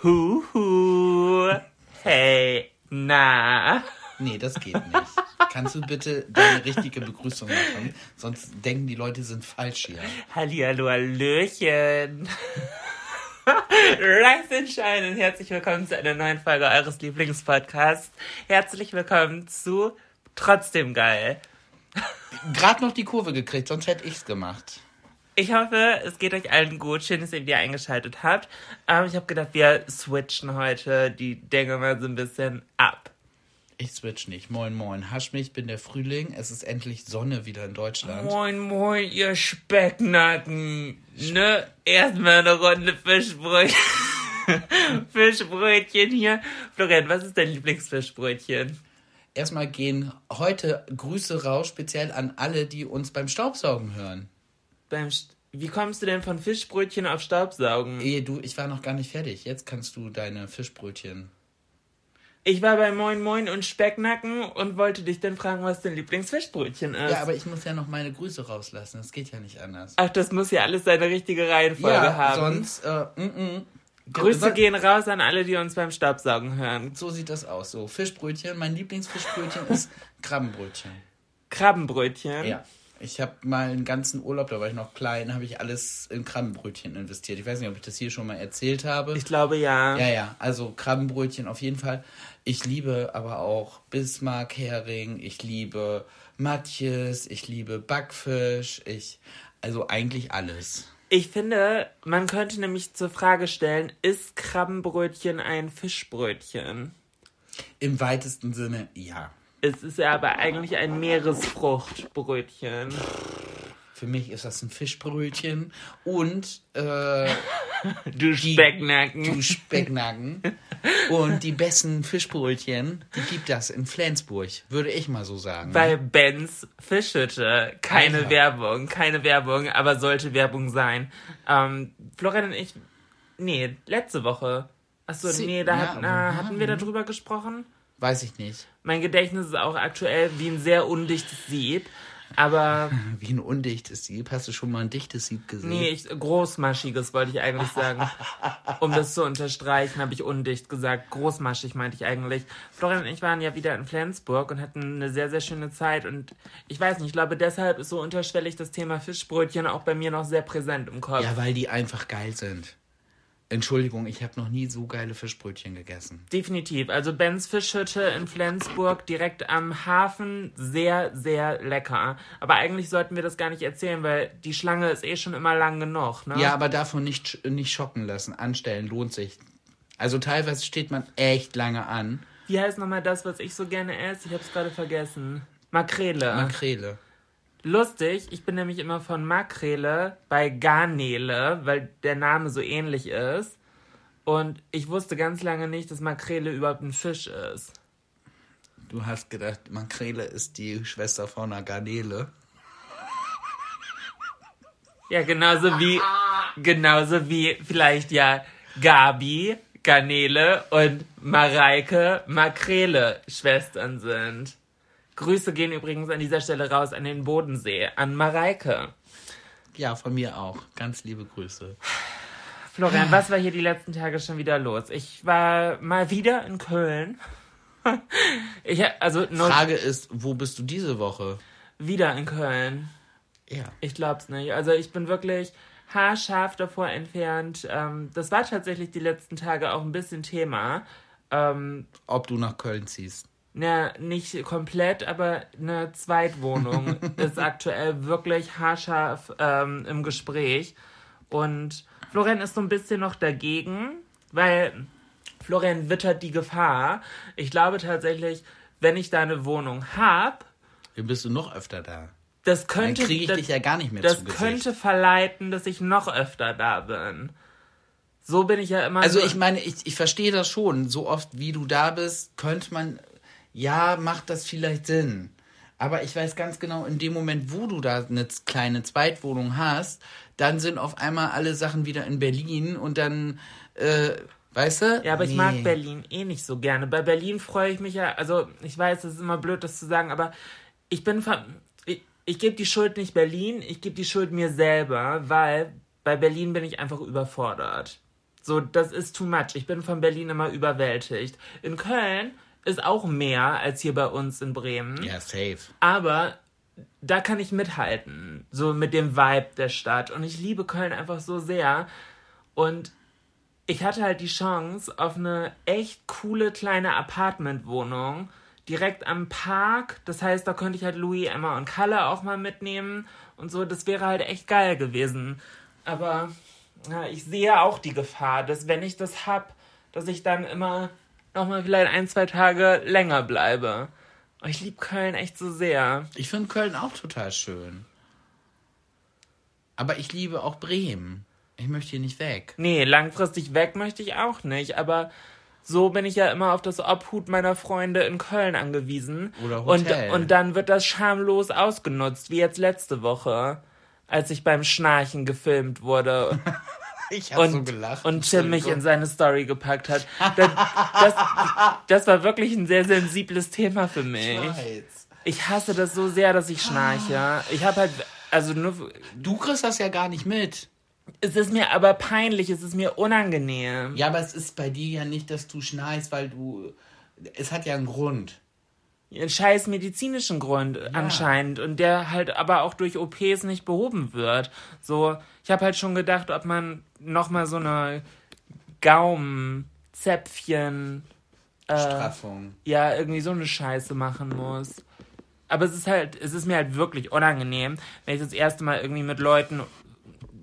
Huhu. Hey, na. Nee, das geht nicht. Kannst du bitte deine richtige Begrüßung machen? Sonst denken die Leute, sind falsch hier. Hallihallo, Hallöchen. Rise and Shine und herzlich willkommen zu einer neuen Folge eures Lieblingspodcasts. Herzlich willkommen zu Trotzdem geil. Gerade noch die Kurve gekriegt, sonst hätte ich's gemacht. Ich hoffe, es geht euch allen gut. Schön, dass ihr wieder eingeschaltet habt. Ähm, ich habe gedacht, wir switchen heute die Dinge mal so ein bisschen ab. Ich switch nicht. Moin, moin. Hasch mich, bin der Frühling. Es ist endlich Sonne wieder in Deutschland. Moin, moin, ihr Specknacken. Ne? Erstmal eine Runde Fischbrötchen. Fischbrötchen hier. Florian, was ist dein Lieblingsfischbrötchen? Erstmal gehen heute Grüße raus, speziell an alle, die uns beim Staubsaugen hören. Beim St Wie kommst du denn von Fischbrötchen auf Staubsaugen? Ehe du, ich war noch gar nicht fertig. Jetzt kannst du deine Fischbrötchen. Ich war bei Moin Moin und Specknacken und wollte dich dann fragen, was dein Lieblingsfischbrötchen ist. Ja, aber ich muss ja noch meine Grüße rauslassen. Das geht ja nicht anders. Ach, das muss ja alles seine richtige Reihenfolge ja, haben. sonst, äh, mm, mm. Grüße gehen raus an alle, die uns beim Staubsaugen hören. So sieht das aus. So, Fischbrötchen. Mein Lieblingsfischbrötchen ist Krabbenbrötchen. Krabbenbrötchen. Ja. Ich habe mal einen ganzen Urlaub, da war ich noch klein, habe ich alles in Krabbenbrötchen investiert. Ich weiß nicht, ob ich das hier schon mal erzählt habe. Ich glaube ja. ja, ja, also Krabbenbrötchen auf jeden Fall. Ich liebe aber auch Bismarck, Hering, ich liebe Matjes, ich liebe Backfisch, ich, also eigentlich alles. Ich finde, man könnte nämlich zur Frage stellen, ist Krabbenbrötchen ein Fischbrötchen? Im weitesten Sinne, ja. Es ist ja aber eigentlich ein Meeresfruchtbrötchen. Für mich ist das ein Fischbrötchen und äh, Du Specknacken. du Specknacken. Und die besten Fischbrötchen, die gibt das in Flensburg, würde ich mal so sagen. Bei Benz Fischhütte. Keine Alter. Werbung, keine Werbung, aber sollte Werbung sein. Ähm, Florian und ich, nee, letzte Woche. Achso, Sie- nee, da ja, hatten, aber- äh, hatten wir darüber gesprochen. Weiß ich nicht. Mein Gedächtnis ist auch aktuell wie ein sehr undichtes Sieb. Aber Wie ein undichtes Sieb. Hast du schon mal ein dichtes Sieb gesehen? nee, ich, großmaschiges wollte ich eigentlich sagen. Um das zu unterstreichen, habe ich undicht gesagt. Großmaschig meinte ich eigentlich. Florian und ich waren ja wieder in Flensburg und hatten eine sehr, sehr schöne Zeit. Und ich weiß nicht, ich glaube, deshalb ist so unterschwellig das Thema Fischbrötchen auch bei mir noch sehr präsent im Kopf. Ja, weil die einfach geil sind. Entschuldigung, ich habe noch nie so geile Fischbrötchen gegessen. Definitiv. Also Bens Fischhütte in Flensburg, direkt am Hafen, sehr, sehr lecker. Aber eigentlich sollten wir das gar nicht erzählen, weil die Schlange ist eh schon immer lang genug. Ne? Ja, aber davon nicht, nicht schocken lassen. Anstellen lohnt sich. Also teilweise steht man echt lange an. Wie heißt nochmal das, was ich so gerne esse? Ich hab's gerade vergessen. Makrele. Makrele. Lustig, ich bin nämlich immer von Makrele bei Garnele, weil der Name so ähnlich ist. Und ich wusste ganz lange nicht, dass Makrele überhaupt ein Fisch ist. Du hast gedacht, Makrele ist die Schwester von einer Garnele. Ja, genauso wie, genauso wie vielleicht ja Gabi, Garnele und Mareike Makrele Schwestern sind. Grüße gehen übrigens an dieser Stelle raus an den Bodensee, an Mareike. Ja, von mir auch. Ganz liebe Grüße. Florian, was war hier die letzten Tage schon wieder los? Ich war mal wieder in Köln. Ich, also, Frage ist, wo bist du diese Woche? wieder in Köln. Ja. Ich glaub's nicht. Also ich bin wirklich haarscharf davor entfernt. Ähm, das war tatsächlich die letzten Tage auch ein bisschen Thema. Ähm, Ob du nach Köln ziehst. Na, nicht komplett, aber eine Zweitwohnung ist aktuell wirklich haarscharf ähm, im Gespräch. Und Florian ist so ein bisschen noch dagegen, weil Florian wittert die Gefahr. Ich glaube tatsächlich, wenn ich da eine Wohnung habe, Dann bist du noch öfter da. das Dann könnte, kriege ich das, dich ja gar nicht mehr das könnte verleiten, dass ich noch öfter da bin. So bin ich ja immer. Also so- ich meine, ich, ich verstehe das schon. So oft wie du da bist, könnte man, ja, macht das vielleicht Sinn. Aber ich weiß ganz genau, in dem Moment, wo du da eine kleine Zweitwohnung hast, dann sind auf einmal alle Sachen wieder in Berlin und dann, äh, weißt du? Ja, aber ich Nee. mag Berlin eh nicht so gerne. Bei Berlin freue ich mich ja, also ich weiß, es ist immer blöd, das zu sagen, aber ich bin, ich, ich gebe die Schuld nicht Berlin, ich gebe die Schuld mir selber, weil bei Berlin bin ich einfach überfordert. So, das ist too much. Ich bin von Berlin immer überwältigt. In Köln ist auch mehr als hier bei uns in Bremen. Ja, safe. Aber da kann ich mithalten, so mit dem Vibe der Stadt. Und ich liebe Köln einfach so sehr. Und ich hatte halt die Chance auf eine echt coole kleine Apartmentwohnung direkt am Park. Das heißt, da könnte ich halt Louis, Emma und Kalle auch mal mitnehmen und so. Das wäre halt echt geil gewesen. Aber ja, ich sehe auch die Gefahr, dass wenn ich das hab, dass ich dann immer noch mal vielleicht ein, zwei Tage länger bleibe. Oh, Ich liebe Köln echt so sehr. Ich finde Köln auch total schön. Aber ich liebe auch Bremen. Ich möchte hier nicht weg. Nee, langfristig weg möchte ich auch nicht, aber so bin ich ja immer auf das Obhut meiner Freunde in Köln angewiesen. Oder und, Hotel. und dann wird das schamlos ausgenutzt, wie jetzt letzte Woche, als ich beim Schnarchen gefilmt wurde Ich habe und, so gelacht. und Tim mich in seine Story gepackt hat. Das, das, das war wirklich ein sehr sensibles Thema für mich. Ich. Ich hasse das so sehr, dass ich schnarche. Ich habe halt, also nur, Du kriegst das ja gar nicht mit. es ist mir aber peinlich, es ist mir unangenehm. Ja, aber es ist bei dir ja nicht, dass du schnarchst, weil du. Es hat ja einen Grund. Einen scheiß medizinischen Grund anscheinend und der halt aber auch durch OPs nicht behoben wird. So, ich habe halt schon gedacht, ob man noch mal so eine Gaumenzäpfchen, Straffung. ja, irgendwie so eine Scheiße machen muss. Aber es ist halt, es ist mir halt wirklich unangenehm, wenn ich das erste Mal irgendwie mit Leuten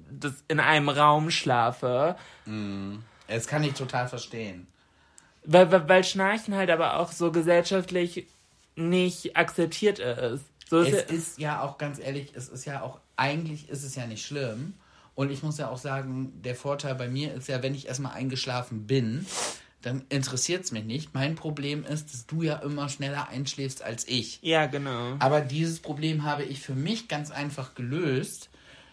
das in einem Raum schlafe. Das kann ich total verstehen. Weil, weil, weil Schnarchen halt aber auch so gesellschaftlich nicht akzeptiert ist. So ist Es ja- ist ja auch ganz ehrlich, es ist ja auch, eigentlich ist es ja nicht schlimm. Und ich muss ja auch sagen, der Vorteil bei mir ist ja, wenn ich erstmal eingeschlafen bin, dann interessiert es mich nicht. Mein Problem ist, dass du ja immer schneller einschläfst als ich. Ja, genau. Aber dieses Problem habe ich für mich ganz einfach gelöst,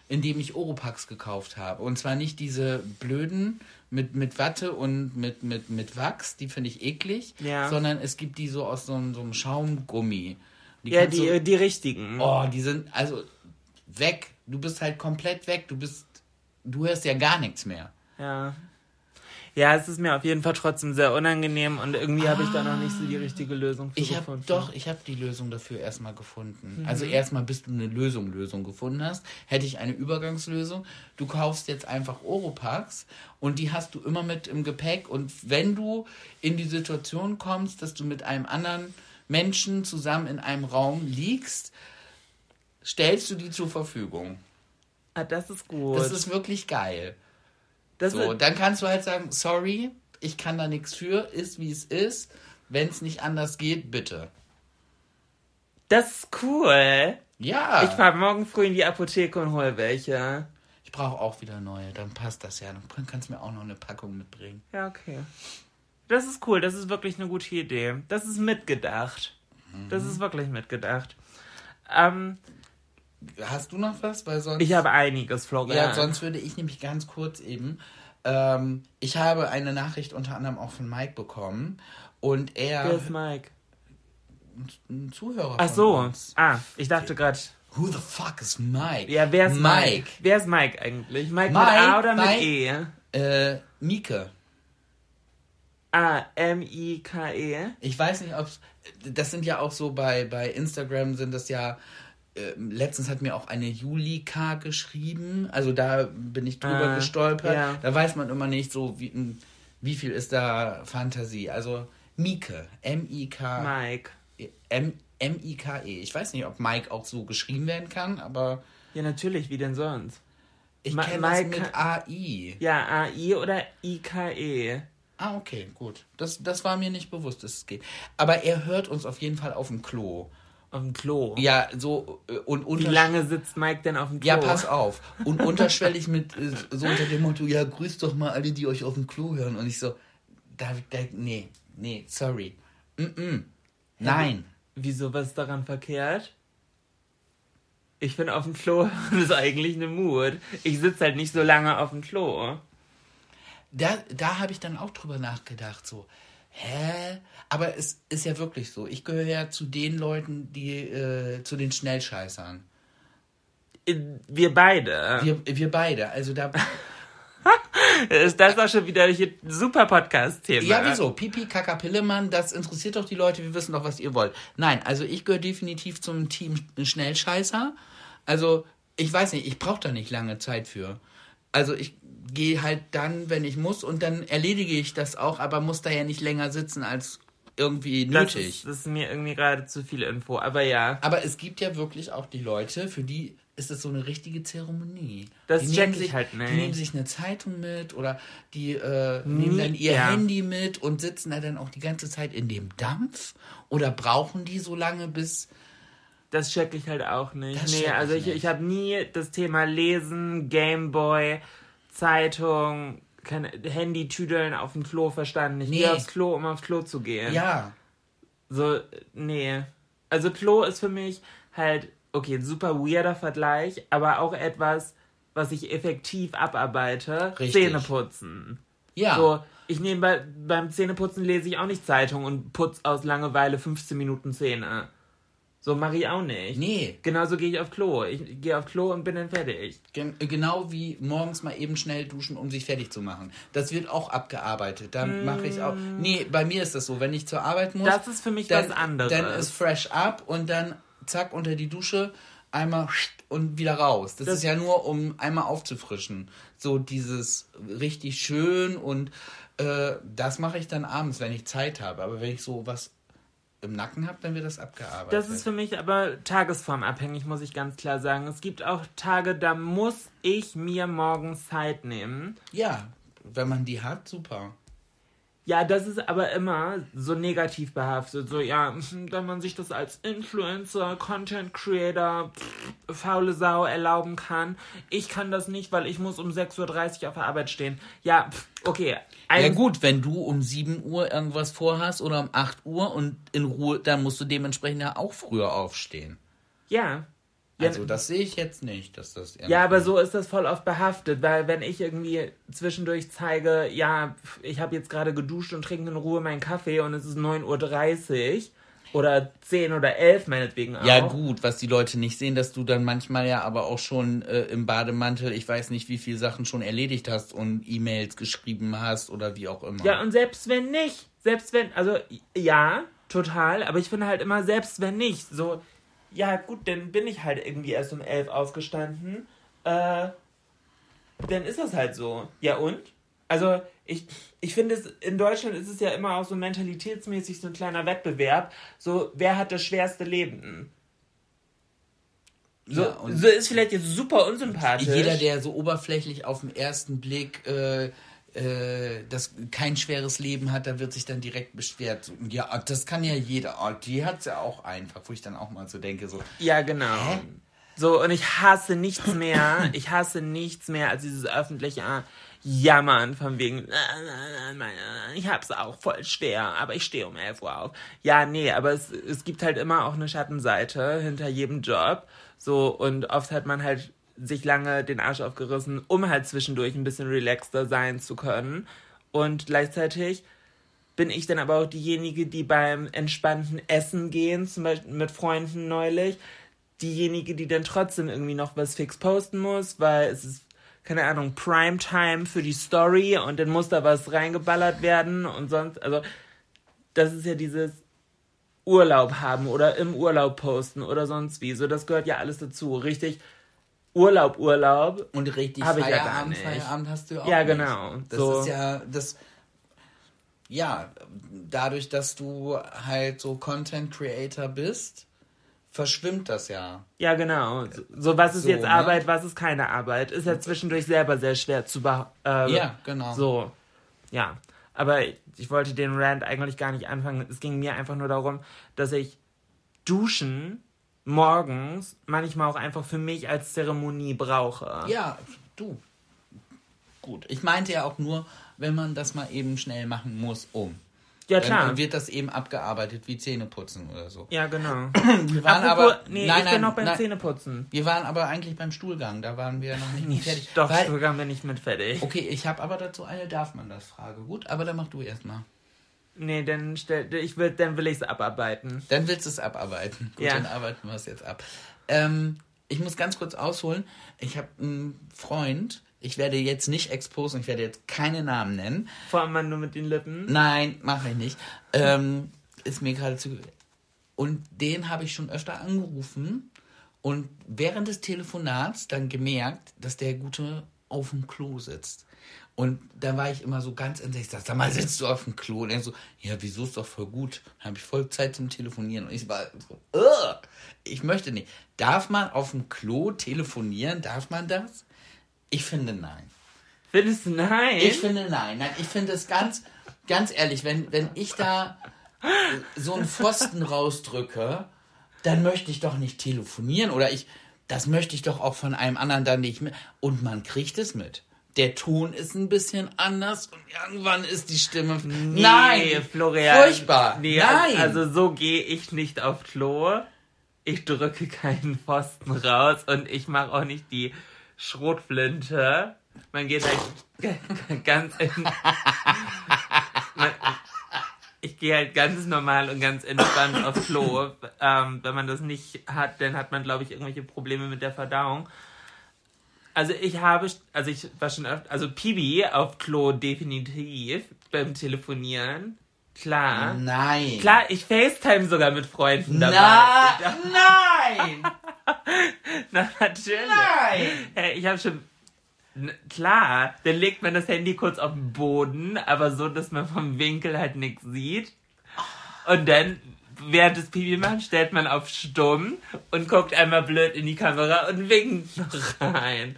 indem ich Oropax gekauft habe. Und zwar nicht diese blöden mit, mit Watte und mit, mit, mit Wachs, die finde ich eklig, Ja. sondern es gibt die so aus so, einem- so einem Schaumgummi. Die Ja, die, du- die richtigen. Oh, die sind also weg. Du bist halt komplett weg. Du bist, du hörst ja gar nichts mehr. Ja. Ja, es ist mir auf jeden Fall trotzdem sehr unangenehm und irgendwie habe ich da noch nicht so die richtige Lösung für Ich gefunden. doch, ich habe die Lösung dafür erstmal gefunden. Mhm. Also erstmal, bis du eine Lösung, Lösung gefunden hast, hätte ich eine Übergangslösung. Du kaufst jetzt einfach Oropax und die hast du immer mit im Gepäck und wenn du in die Situation kommst, dass du mit einem anderen Menschen zusammen in einem Raum liegst, stellst du die zur Verfügung. Ah, das ist gut. Das ist wirklich geil. Das, So, dann kannst du halt sagen, sorry, ich kann da nichts für, ist wie es ist. Wenn es nicht anders geht, bitte. das ist cool. Ja. Ich fahre morgen früh in die Apotheke und hol welche. Ich brauche auch wieder neue, dann passt das ja. Dann kannst du mir auch noch eine Packung mitbringen. Ja, okay. Das ist cool, das ist wirklich eine gute Idee. Das ist mitgedacht. Das ist wirklich mitgedacht. Ähm, Hast du noch was? Weil sonst. ich habe einiges, Florian. ja, sonst würde ich nämlich ganz kurz eben. Ähm, ich habe eine Nachricht unter anderem auch von Mike bekommen. Und er. Wer ist Mike? ein Zuhörer. Ach so. Uns. Ah, ich dachte gerade. Who the fuck is Mike? Ja, wer ist Mike? Mike. Wer ist Mike eigentlich? Mike, mit Mike, A oder mit Mike. E? Äh, Mieke. A, M-I-K-E. Ich weiß nicht, ob Das sind ja auch so bei, bei Instagram sind das ja äh, letztens hat mir auch eine Julika geschrieben, also da bin ich drüber Ah, gestolpert. ja. Da weiß man immer nicht so, wie, wie viel ist da Fantasie. Also Mieke, M-I-K. Mike. M-I-K-E. Ich weiß nicht, ob Mike auch so geschrieben werden kann, aber Ja, natürlich, wie denn sonst? ich Ma- kenne das Mike mit AI. Ja, AI oder IKE. Ah, okay, gut. Das, das war mir nicht bewusst, dass es geht. Aber er hört uns auf jeden Fall auf dem Klo. Auf dem Klo. Ja, so äh, und Wie lange sitzt Mike denn auf dem Klo? Ja, pass auf. Und unterschwellig mit äh, so unter dem Motto, ja, grüßt doch mal alle, die euch auf dem Klo hören. Und ich so, da, da nee, nee, sorry. Mm -mm. Nein. Wieso, was ist daran verkehrt? Ich finde, auf dem Klo ist eigentlich eine Mut. Ich sitze halt nicht so lange auf dem Klo. Da, da habe ich dann auch drüber nachgedacht, so, hä? Aber es ist ja wirklich so. Ich gehöre ja zu den Leuten, die, äh, zu den Schnellscheißern. Wir beide. Wir, wir beide. Also da, Ist das auch schon wieder ein super Podcast-Thema? Ja, wieso? Pipi, Kaka, Pillemann, das interessiert doch die Leute, wir wissen doch, was ihr wollt. Nein, also ich gehöre definitiv zum Team Schnellscheißer. Also, ich weiß nicht, ich brauche da nicht lange Zeit für. Also ich gehe halt dann, wenn ich muss, und dann erledige ich das auch, aber muss da ja nicht länger sitzen als irgendwie Das nötig. ist, das ist mir irgendwie gerade zu viel Info. Aber ja, Aber es gibt ja wirklich auch die Leute, für die ist es so eine richtige Zeremonie. Das die check nehmen ich sich, halt nicht. Die nehmen sich eine Zeitung mit oder die äh, nehmen dann ihr ja. Handy mit und sitzen da dann auch die ganze Zeit in dem Dampf. Oder brauchen die so lange, bis. das check ich halt auch nicht. Das nee, also ich, ich habe nie das Thema Lesen, Gameboy, Zeitung, keine Handy-Tüdeln auf dem Klo verstanden. Ich Nee. gehe aufs Klo, um aufs Klo zu gehen. Ja. So, nee. Also Klo ist für mich halt, okay, super weirder Vergleich, aber auch etwas, was ich effektiv abarbeite. Richtig. Zähneputzen. Ja. So, ich nehme bei, beim Zähneputzen lese ich auch nicht Zeitung und putz aus Langeweile 15 Minuten Zähne. So mache ich auch nicht. Nee. Genauso gehe ich auf Klo. Ich gehe auf Klo und bin dann fertig. Gen genau wie morgens mal eben schnell duschen, um sich fertig zu machen. Das wird auch abgearbeitet. Dann mache ich auch. Nee, bei mir ist das so. Wenn ich zur Arbeit muss. Das ist für mich dann, was anderes. Dann ist fresh up und dann zack unter die Dusche, einmal und wieder raus. Das, Das- ist ja nur, um einmal aufzufrischen. So dieses richtig schön und äh, das mache ich dann abends, wenn ich Zeit habe. Aber wenn ich so was im Nacken habe, dann wird das abgearbeitet. Das ist für mich aber tagesformabhängig, muss ich ganz klar sagen. Es gibt auch Tage, da muss ich mir morgens Zeit nehmen. ja, wenn man die hat, super. Ja, das ist aber immer so negativ behaftet. So, ja, wenn man sich das als Influencer, Content Creator, pff, faule Sau erlauben kann. Ich kann das nicht, weil ich muss um 6.30 Uhr auf der Arbeit stehen. Ja, pff, okay. Ja Ein- gut, wenn du um 7 Uhr irgendwas vorhast oder um 8 Uhr und in Ruhe, dann musst du dementsprechend ja auch früher aufstehen. Ja. Ja, Also das sehe ich jetzt nicht, dass das Ja, aber so ist das voll oft behaftet, weil wenn ich irgendwie zwischendurch zeige, ja, ich habe jetzt gerade geduscht und trinke in Ruhe meinen Kaffee und es ist 9.30 Uhr oder 10 oder 11 meinetwegen auch. Ja gut, was die Leute nicht sehen, dass du dann manchmal ja aber auch schon äh, im Bademantel, ich weiß nicht, wie viele Sachen schon erledigt hast und E-Mails geschrieben hast oder wie auch immer. Ja, und selbst wenn nicht, selbst wenn, also ja, total, aber ich finde halt immer, selbst wenn nicht, so, ja gut, dann bin ich halt irgendwie erst um 11 aufgestanden, äh, dann ist das halt so. Ja und? Also ich, ich finde, es, in Deutschland ist es ja immer auch so mentalitätsmäßig so ein kleiner Wettbewerb, so, wer hat das schwerste Leben? So, Ja, so ist vielleicht jetzt super unsympathisch. jeder, der so oberflächlich auf den ersten Blick äh, äh, das kein schweres Leben hat, da wird sich dann direkt beschwert. So, Ja, das kann ja jeder. Oh, die hat's ja auch einfach, wo ich dann auch mal so denke, so, Ja, genau. So, und ich hasse nichts mehr, ich hasse nichts mehr als dieses öffentliche Jammern von wegen, äh, äh, ich hab's auch voll schwer, aber ich stehe um 11 Uhr auf. Ja, nee, aber es, es gibt halt immer auch eine Schattenseite hinter jedem Job. So, und oft hat man halt sich lange den Arsch aufgerissen, um halt zwischendurch ein bisschen relaxter sein zu können. Und gleichzeitig bin ich dann aber auch diejenige, die beim entspannten Essen gehen, zum Beispiel mit Freunden neulich, diejenige, die dann trotzdem irgendwie noch was fix posten muss, weil es ist, keine Ahnung, Primetime für die Story und dann muss da was reingeballert werden und sonst, also das ist ja dieses, Urlaub haben oder im Urlaub posten oder sonst wie. So, das gehört ja alles dazu. Richtig. Urlaub, Urlaub. Und richtig ich ja Feierabend, nicht. Feierabend hast du auch Ja, nicht. genau. Das So. ist ja das. Ja, dadurch, dass du halt so Content Creator bist, verschwimmt das ja. Ja, genau. So, was ist So, jetzt ne? Arbeit, was ist keine Arbeit? Ist ja zwischendurch selber sehr schwer zu beh äh, Ja, genau. So, ja. Aber ich wollte den Rant eigentlich gar nicht anfangen. Es ging mir einfach nur darum, dass ich Duschen morgens manchmal auch einfach für mich als Zeremonie brauche. Ja, du. Gut. Ich meinte ja auch nur, wenn man das mal eben schnell machen muss, um. Ja, klar. dann wird das eben abgearbeitet wie Zähneputzen oder so. ja, genau. Wir waren Apropos, aber. nee, nein, ich nein, bin noch beim nein, Zähneputzen. Wir waren aber eigentlich beim Stuhlgang, da waren wir noch nicht, nicht fertig. Doch, Weil, Stuhlgang bin ich mit fertig. okay, ich habe aber dazu eine Darf man das Frage. Gut, aber dann mach du erstmal. Nee, dann, stell, ich will, dann will ich es abarbeiten. Dann willst du es abarbeiten. Gut, Ja. dann arbeiten wir es jetzt ab. Ähm, ich muss ganz kurz ausholen. Ich habe einen Freund, ich werde jetzt nicht exposen, ich werde jetzt keine Namen nennen. Vor allem nur mit den Lippen. Nein, mache ich nicht. Ähm, ist mir gerade zu. Und den habe ich schon öfter angerufen und während des Telefonats dann gemerkt, dass der Gute auf dem Klo sitzt. Und da war ich immer so ganz entsetzt. Ich sag, sag mal, sitzt du auf dem Klo? Und er so, ja, wieso ist doch voll gut? Dann habe ich voll Zeit zum Telefonieren. Und ich war so, "Ugh, ich möchte nicht. Darf man auf dem Klo telefonieren? Darf man das? Ich finde nein. Findest du nein? Ich finde nein. Nein, ich finde es ganz, ganz ehrlich, wenn, wenn ich da äh, so einen Pfosten rausdrücke, dann möchte ich doch nicht telefonieren oder ich, das möchte ich doch auch von einem anderen dann nicht mit. Und man kriegt es mit. Der Ton ist ein bisschen anders und irgendwann ist die Stimme. Nee, nein, Florian. Furchtbar. Nee, nein. Also so gehe ich nicht auf Klo. Ich drücke keinen Pfosten raus und ich mache auch nicht die Schrotflinte. Man geht halt ganz in, man, ich gehe halt ganz normal und ganz entspannt auf Klo. Ähm, wenn man das nicht hat, dann hat man, glaube ich, irgendwelche Probleme mit der Verdauung. Also ich habe, also ich war schon öfter, also Pibi auf Klo definitiv beim Telefonieren. Klar. nein. Klar, ich FaceTime sogar mit Freunden dabei. Na, nein. Na, natürlich. Nein. Hey, ich habe schon. Klar, dann legt man das Handy kurz auf den Boden, aber so, dass man vom Winkel halt nichts sieht. Und dann, während des Pipi machen, stellt man auf stumm und guckt einmal blöd in die Kamera und winkt noch rein.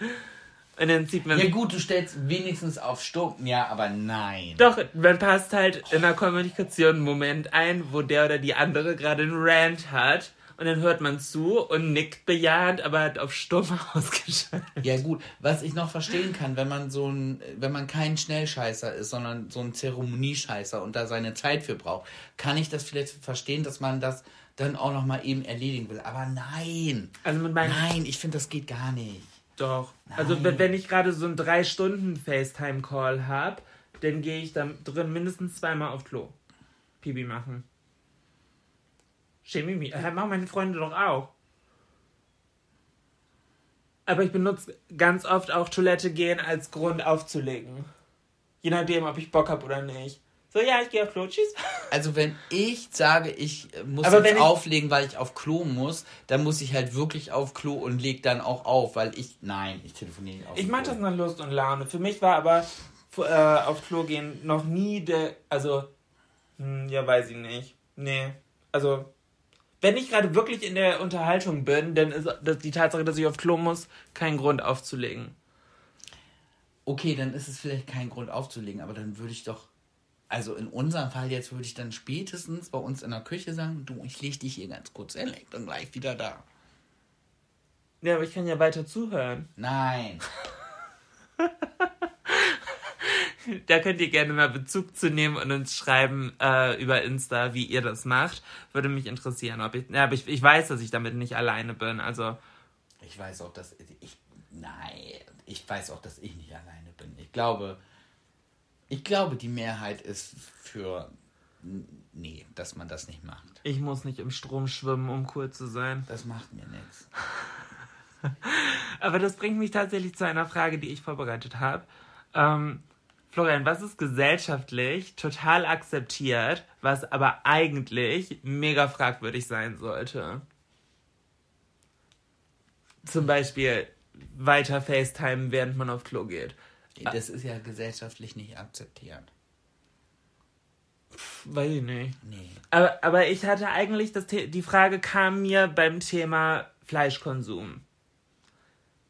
Und dann zieht man Ja gut, du stellst wenigstens auf Stunden, ja, aber nein. Doch, man passt halt in der Kommunikation einen Moment ein, wo der oder die andere gerade einen Rant hat. Und dann hört man zu und nickt bejahend, aber hat auf stumm ausgeschaltet. Ja gut, was ich noch verstehen kann, wenn man so ein, wenn man kein Schnellscheißer ist, sondern so ein Zeremoniescheißer und da seine Zeit für braucht, kann ich das vielleicht verstehen, dass man das dann auch noch mal eben erledigen will. Aber nein, Also mit meinen. nein, ich finde, das geht gar nicht. Doch. Also wenn wenn ich gerade so einen drei Stunden FaceTime-Call habe, dann gehe ich da drin mindestens zweimal auf Klo. Pipi machen. Schäme. Äh, machen meine Freunde doch auch. Aber ich benutze ganz oft auch Toilette gehen als Grund aufzulegen. Je nachdem, ob ich Bock habe oder nicht. So, ja, ich gehe auf Klo. Tschüss. Also wenn ich sage, ich äh, muss Aber jetzt auflegen, weil ich auf Klo muss, dann muss ich halt wirklich auf Klo und leg dann auch auf, weil ich, nein, ich telefoniere nicht auf Ich Klo. das nach Lust und Laune. Für mich war aber äh, auf Klo gehen noch nie der. Also, hm, ja, weiß ich nicht. Nee. Also, wenn ich gerade wirklich in der Unterhaltung bin, dann ist die Tatsache, dass ich auf Klo muss, kein Grund aufzulegen. Okay, dann ist es vielleicht kein Grund aufzulegen, aber dann würde ich doch, also in unserem Fall jetzt würde ich dann spätestens bei uns in der Küche sagen, du, ich leg dich hier ganz kurz hin, ich bin gleich wieder da. Ja, aber ich kann ja weiter zuhören. Nein. Da könnt ihr gerne mal Bezug zu nehmen und uns schreiben äh, über Insta, wie ihr das macht. Würde mich interessieren, ob ich. Ja, aber ich, ich weiß, dass ich damit nicht alleine bin. Also, Ich weiß auch, dass ich, nein, ich weiß auch, dass ich nicht alleine bin. Ich glaube, ich glaube, die Mehrheit ist für, nee, dass man das nicht macht. ich muss nicht im Strom schwimmen, um cool zu sein. Das macht mir nichts. Aber das bringt mich tatsächlich zu einer Frage, die ich vorbereitet habe. Ähm, Florian, was ist gesellschaftlich total akzeptiert, was aber eigentlich mega fragwürdig sein sollte? Zum Beispiel weiter FaceTime, während man auf Klo geht. Das ist ja gesellschaftlich nicht akzeptiert. Weiß ich nicht. Nee. Aber, aber ich hatte eigentlich, das The die Frage kam mir beim Thema Fleischkonsum.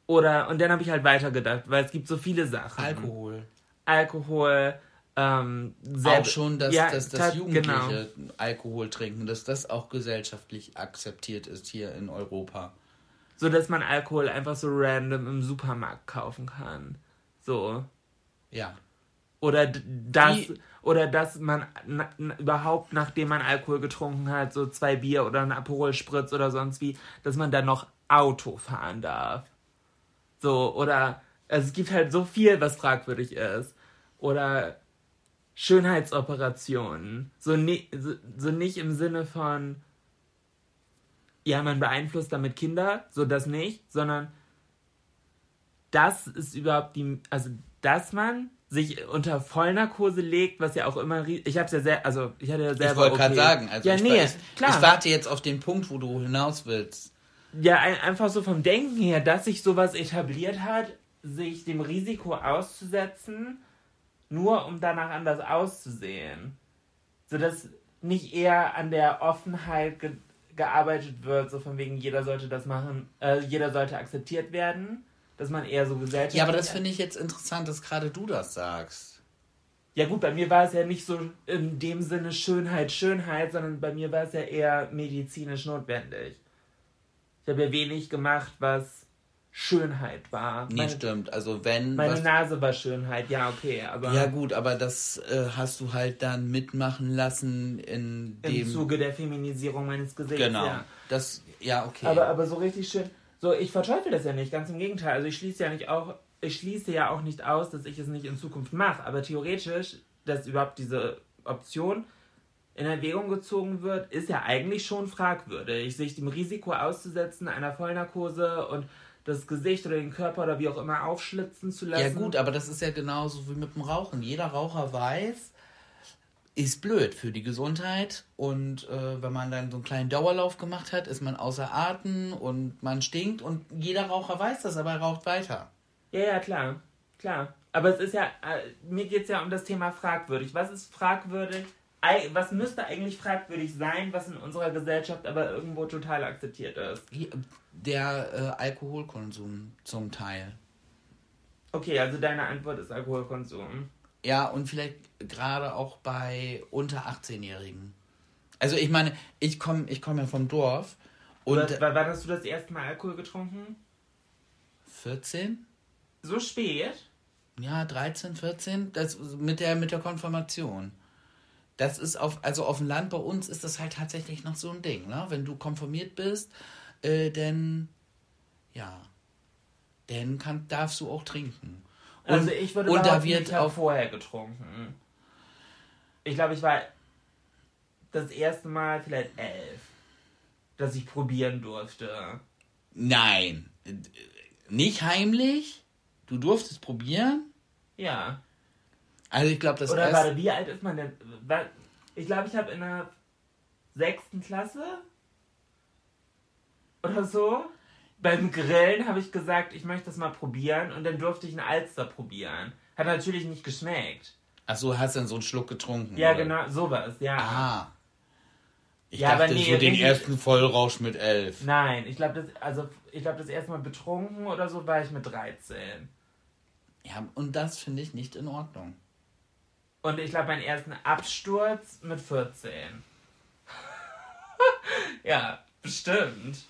Oder, und dann habe ich halt weitergedacht, weil es gibt so viele Sachen. Alkohol. Alkohol, ähm, Auch selb- schon, dass, Ja, dass, dass Jugendliche Genau. Alkohol trinken, dass das auch gesellschaftlich akzeptiert ist hier in Europa. So, dass man Alkohol einfach so random im Supermarkt kaufen kann. So. Ja. Oder das, Wie- oder dass man na, na, überhaupt, nachdem man Alkohol getrunken hat, so zwei Bier oder ein Aperol Spritz oder sonst wie, dass man dann noch Auto fahren darf. So, oder, also es gibt halt so viel, was fragwürdig ist. Oder Schönheitsoperationen. So, ni so, so nicht im Sinne von, ja, man beeinflusst damit Kinder, so das nicht, sondern das ist überhaupt die, also dass man sich unter Vollnarkose legt, was ja auch immer, ich hab's ja sehr, also ich hatte ja selber. Ich wollte gerade okay. sagen, also ja, ich, nee, ich, klar. ich warte jetzt auf den Punkt, wo du hinaus willst. ja, ein, einfach so vom Denken her, dass sich sowas etabliert hat, sich dem Risiko auszusetzen, nur um danach anders auszusehen. Sodass nicht eher an der Offenheit ge gearbeitet wird, so von wegen, jeder sollte das machen, äh, jeder sollte akzeptiert werden, dass man eher so gesellschaftlich... Ja, aber das finde ich jetzt interessant, dass gerade du das sagst. Ja gut, bei mir war es ja nicht so in dem Sinne Schönheit, Schönheit, sondern bei mir war es ja eher medizinisch notwendig. Ich habe ja wenig gemacht, was Schönheit war. Nee, meine, stimmt. Also wenn. meine was- Nase war Schönheit, ja okay, aber ja gut, aber das äh, hast du halt dann mitmachen lassen in im dem. Zuge der Feminisierung meines Gesichts. genau. Ja. Das. Ja, okay. Aber, aber so richtig schön. So, ich verteufel das ja nicht, ganz im Gegenteil. Also ich schließe ja nicht auch, ich schließe ja auch nicht aus, dass ich es nicht in Zukunft mache. Aber theoretisch, dass überhaupt diese Option in Erwägung gezogen wird, ist ja eigentlich schon fragwürdig, sich dem Risiko auszusetzen, einer Vollnarkose und das Gesicht oder den Körper oder wie auch immer aufschlitzen zu lassen. ja gut, aber das ist ja genauso wie mit dem Rauchen. Jeder Raucher weiß, ist blöd für die Gesundheit und äh, wenn man dann so einen kleinen Dauerlauf gemacht hat, ist man außer Atem und man stinkt und jeder Raucher weiß das, aber er raucht weiter. Ja, ja, klar. Klar. Aber es ist ja, äh, mir geht es ja um das Thema fragwürdig. Was ist fragwürdig? Was müsste eigentlich fragwürdig sein, was in unserer Gesellschaft aber irgendwo total akzeptiert ist? Der äh, Alkoholkonsum zum Teil. Okay, also deine Antwort ist Alkoholkonsum. Ja, und vielleicht gerade auch bei unter 18-Jährigen. Also ich meine, ich komme ich komm ja vom Dorf und wann wann hast du das erste Mal Alkohol getrunken? 14? So spät? Ja, 13, 14, das mit der mit der Konfirmation. Das ist auf also auf dem Land bei uns ist das halt tatsächlich noch so ein Ding, ne? Wenn du konfirmiert bist, äh, dann ja, dann kann, darfst du auch trinken. Und, also ich würde und da wird ich auch vorher getrunken. Ich glaube, ich war das erste Mal vielleicht elf, dass ich probieren durfte. nein, nicht heimlich. Du durftest probieren. Ja. Also ich glaube, das Oder warte, wie alt ist man denn? Ich glaube, ich habe in der sechsten Klasse oder so beim Grillen habe ich gesagt, ich möchte das mal probieren und dann durfte ich einen Alster probieren. Hat natürlich nicht geschmeckt. Ach so, hast dann so einen Schluck getrunken. Ja, oder? genau, sowas, ja. Ah. Ich Ja, aber dachte, nee, so den ersten Vollrausch mit elf. Nein, ich glaube, das, also, ich glaube, das erste Mal betrunken oder so war ich mit 13. Ja, und das finde ich nicht in Ordnung. Und ich glaube, meinen ersten Absturz mit 14. ja, bestimmt.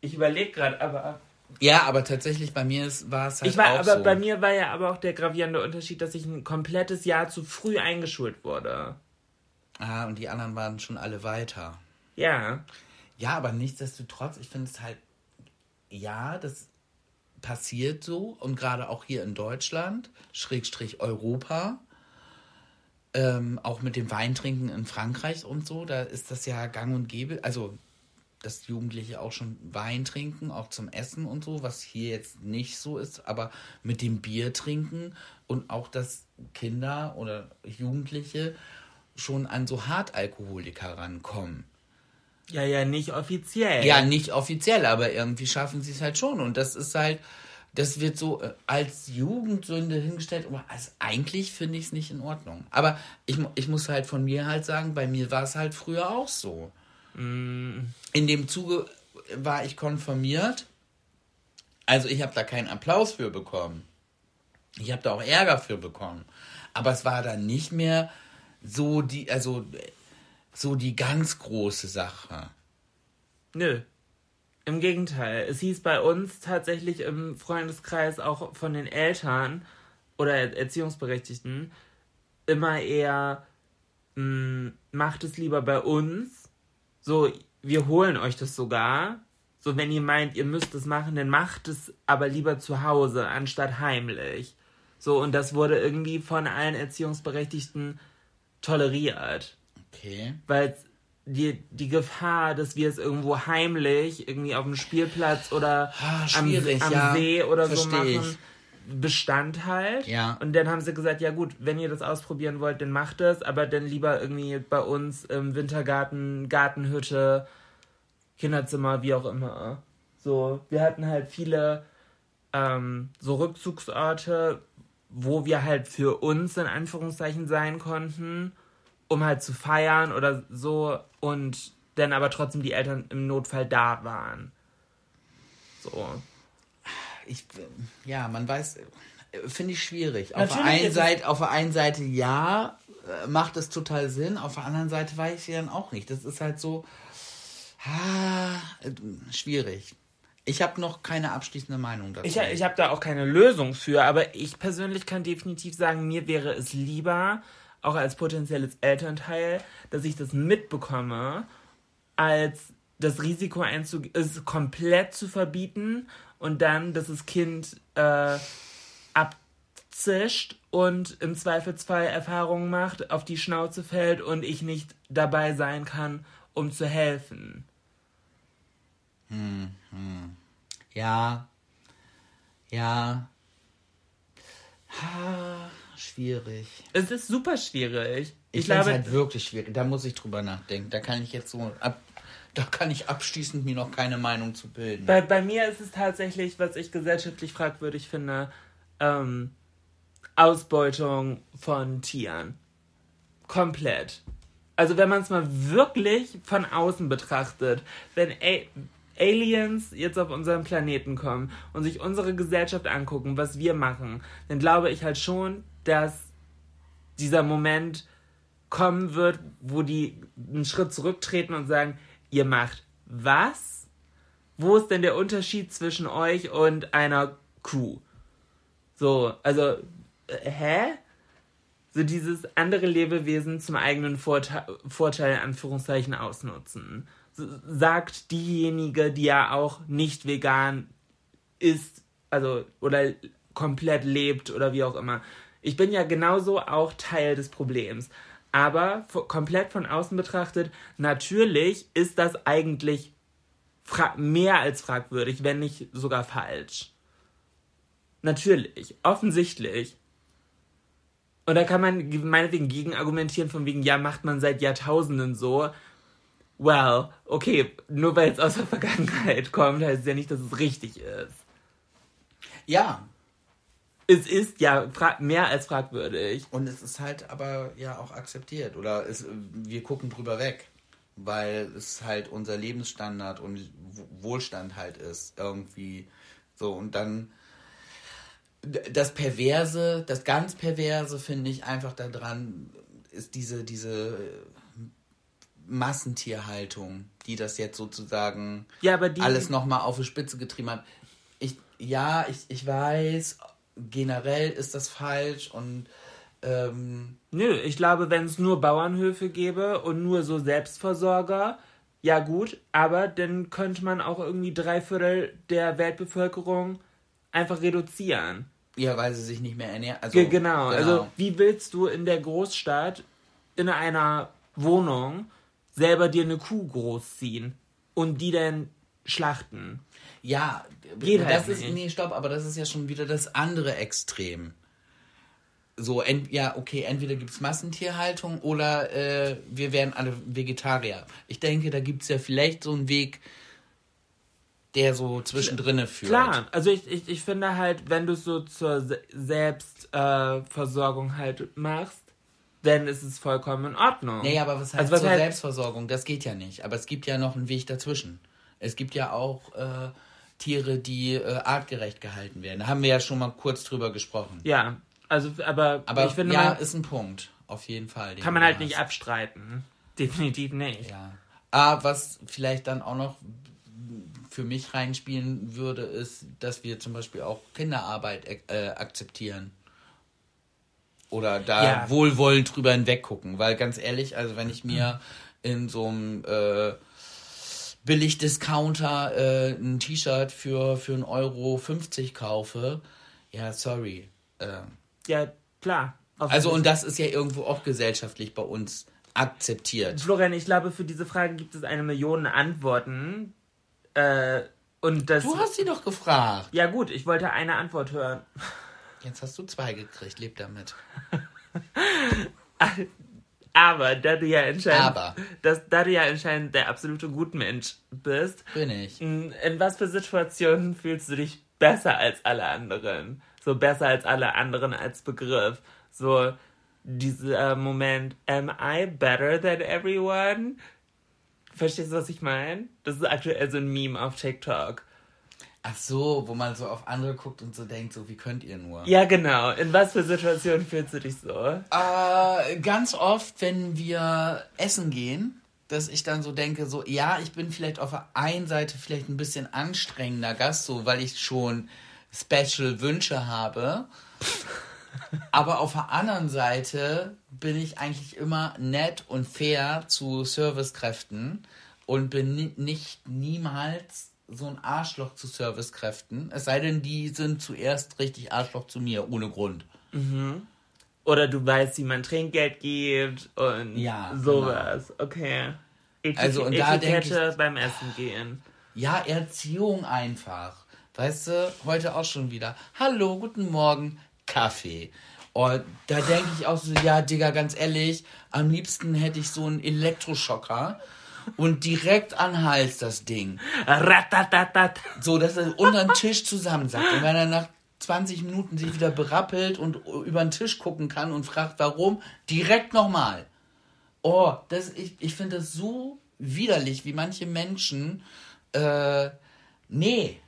Ich überlege gerade, aber. Ja, aber tatsächlich bei mir ist, war es halt Ich war, auch aber so. bei mir war ja aber auch der gravierende Unterschied, dass ich ein komplettes Jahr zu früh eingeschult wurde. Ah, und die anderen waren schon alle weiter. Ja. Ja, aber nichtsdestotrotz, ich finde es halt, ja, das passiert so und gerade auch hier in Deutschland, Schrägstrich Europa, ähm, auch mit dem Weintrinken in Frankreich und so, da ist das ja gang und gäbe, also dass Jugendliche auch schon Wein trinken, auch zum Essen und so, was hier jetzt nicht so ist, aber mit dem Bier trinken und auch, dass Kinder oder Jugendliche schon an so Hartalkoholiker rankommen. Ja, ja, nicht offiziell. Ja, nicht offiziell, aber irgendwie schaffen sie es halt schon. Und das ist halt, das wird so äh, als Jugendsünde hingestellt. Aber also eigentlich finde ich es nicht in Ordnung. Aber ich, ich muss halt von mir halt sagen, bei mir war es halt früher auch so. In dem Zuge war ich konfirmiert. Also ich habe da keinen Applaus für bekommen. Ich habe da auch Ärger für bekommen. Aber es war dann nicht mehr so die, also so die ganz große Sache. Nö. Im Gegenteil. Es hieß bei uns tatsächlich im Freundeskreis auch von den Eltern oder Er- Erziehungsberechtigten immer eher, mh, macht es lieber bei uns. So, wir holen euch das sogar. So, wenn ihr meint, ihr müsst es machen, dann macht es aber lieber zu Hause, anstatt heimlich. So, und das wurde irgendwie von allen Erziehungsberechtigten toleriert Okay. weil die, die Gefahr, dass wir es irgendwo heimlich, irgendwie auf dem Spielplatz oder Ah, am, am ja. See oder so Versteh machen, bestand halt. Ja. Und dann haben sie gesagt, ja gut, wenn ihr das ausprobieren wollt, dann macht es, aber dann lieber irgendwie bei uns im Wintergarten, Gartenhütte, Kinderzimmer, wie auch immer. So, wir hatten halt viele ähm, so Rückzugsorte, wo wir halt für uns in Anführungszeichen sein konnten, um halt zu feiern oder so und dann aber trotzdem die Eltern im Notfall da waren. So. Ich, ja, man weiß, äh, finde ich schwierig. Auf der, einen Seite, auf der einen Seite ja, äh, macht es total Sinn, auf der anderen Seite weiß ich dann auch nicht. Das ist halt so ah, äh, schwierig. Ich habe noch keine abschließende Meinung dazu. Ich, ich habe da auch keine Lösung für, aber ich persönlich kann definitiv sagen, mir wäre es lieber, auch als potenzielles Elternteil, dass ich das mitbekomme, als das Risiko einzugehen, es komplett zu verbieten und dann, dass das Kind äh, abzischt und im Zweifelsfall Erfahrungen macht, auf die Schnauze fällt und ich nicht dabei sein kann, um zu helfen. Ja. Ja. Ha, schwierig. Es ist super schwierig. Ich, Ich, finde es glaube, halt wirklich schwierig. Da muss ich drüber nachdenken. Da kann ich jetzt so ab, da kann ich abschließend mir noch keine Meinung zu bilden. Bei, bei mir ist es tatsächlich, was ich gesellschaftlich fragwürdig finde, ähm, Ausbeutung von Tieren. Komplett. Also wenn man es mal wirklich von außen betrachtet, wenn A Aliens jetzt auf unseren Planeten kommen und sich unsere Gesellschaft angucken, was wir machen, dann glaube ich halt schon, dass dieser Moment kommen wird, wo die einen Schritt zurücktreten und sagen, ihr macht was? Wo ist denn der Unterschied zwischen euch und einer Kuh? So, also, äh, hä? So dieses andere Lebewesen zum eigenen Vorteil, Vorteil Anführungszeichen ausnutzen. So, sagt diejenige, die ja auch nicht vegan ist, also, oder komplett lebt oder wie auch immer. Ich bin ja genauso auch Teil des Problems. Aber komplett von außen betrachtet, natürlich ist das eigentlich mehr als fragwürdig, wenn nicht sogar falsch. Natürlich, offensichtlich. Und da kann man meinetwegen gegen argumentieren, von wegen, ja, macht man seit Jahrtausenden so. Well, okay, nur weil es aus der Vergangenheit kommt, heißt es ja nicht, dass es richtig ist. Ja, Es ist ja mehr als fragwürdig. und es ist halt aber ja auch akzeptiert. Oder es, wir gucken drüber weg, weil es halt unser Lebensstandard und Wohlstand halt ist. Irgendwie so. Und dann das Perverse, das ganz Perverse finde ich einfach daran, ist diese, diese Massentierhaltung, die das jetzt sozusagen Ja, aber die. alles nochmal auf die Spitze getrieben hat. Ich, ja, ich, ich weiß, generell ist das falsch und ähm, Nö, ich glaube, wenn es nur Bauernhöfe gäbe und nur so Selbstversorger, ja gut, aber dann könnte man auch irgendwie drei Viertel der Weltbevölkerung einfach reduzieren. ja, weil sie sich nicht mehr ernähren. Also, Ge genau. also wie willst du in der Großstadt in einer Wohnung selber dir eine Kuh großziehen? und die dann schlachten. Ja, Geht das halt ist, nicht. nee, stopp, aber das ist ja schon wieder das andere Extrem. So, ent, ja, okay, entweder gibt es Massentierhaltung oder äh, wir werden alle Vegetarier. Ich denke, da gibt es ja vielleicht so einen Weg, der so zwischendrin führt. Klar, also ich, ich, ich finde halt, wenn du es so zur Se Selbstversorgung äh, halt machst, dann ist es vollkommen in Ordnung. Nee, aber was heißt also was zur Selbstversorgung? Das geht ja nicht. Aber es gibt ja noch einen Weg dazwischen. Es gibt ja auch äh, Tiere, die äh, artgerecht gehalten werden. Da haben wir ja schon mal kurz drüber gesprochen. Ja, also, aber, Aber ich finde, ja, man, ist ein Punkt. Auf jeden Fall. kann man halt nicht hast. abstreiten. Definitiv nicht. Ja. Ah, was vielleicht dann auch noch für mich reinspielen würde, ist, dass wir zum Beispiel auch Kinderarbeit äh, akzeptieren. Oder da Ja. wohlwollend drüber hinweggucken. Weil ganz ehrlich, also wenn ich mir in so einem äh, Billig-Discounter äh, ein T-Shirt für, für 1,50 Euro 50 kaufe, ja, sorry. Äh, Ja, klar. Also und das ist ja irgendwo auch gesellschaftlich bei uns akzeptiert. Florian, ich glaube, für diese Frage gibt es eine Million Antworten. Äh, und das. Du hast sie doch gefragt. ja, gut, ich wollte eine Antwort hören. Jetzt hast du zwei gekriegt, leb damit. Aber da du ja anscheinend, Aber. dass, da du ja anscheinend der absolute Gutmensch bist, Bin ich. in, in was für Situationen fühlst du dich besser als alle anderen? So besser als alle anderen als Begriff. So dieser Moment, am I better than everyone? Verstehst du, was ich meine? Das ist aktuell so ein Meme auf TikTok. Ach so, wo man so auf andere guckt und so denkt, so wie könnt ihr nur? Ja, genau. In was für Situationen fühlst du dich so? Äh, ganz oft, wenn wir essen gehen, dass ich dann so denke, so ja, ich bin vielleicht auf der einen Seite vielleicht ein bisschen anstrengender Gast, so weil ich schon Special Wünsche habe. Aber auf der anderen Seite bin ich eigentlich immer nett und fair zu Servicekräften und bin ni nicht niemals so ein Arschloch zu Servicekräften. Es sei denn, die sind zuerst richtig Arschloch zu mir, ohne Grund. Oder du weißt, wie man Trinkgeld gibt und Ja, sowas. Okay. Etik Also, und da Etikette beim Essen gehen. Ja, Erziehung einfach. Weißt du, heute auch schon wieder. Hallo, guten Morgen, Kaffee. Und da denke ich auch so, ja, Digga, ganz ehrlich, am liebsten hätte ich so einen Elektroschocker und direkt an Hals das Ding. Ratatatat. So, dass er unter den Tisch zusammensackt. Und wenn er nach 20 Minuten sich wieder berappelt und über den Tisch gucken kann und fragt, warum, direkt nochmal. Oh, das, ich, ich finde das so widerlich, wie manche Menschen. Äh, nee.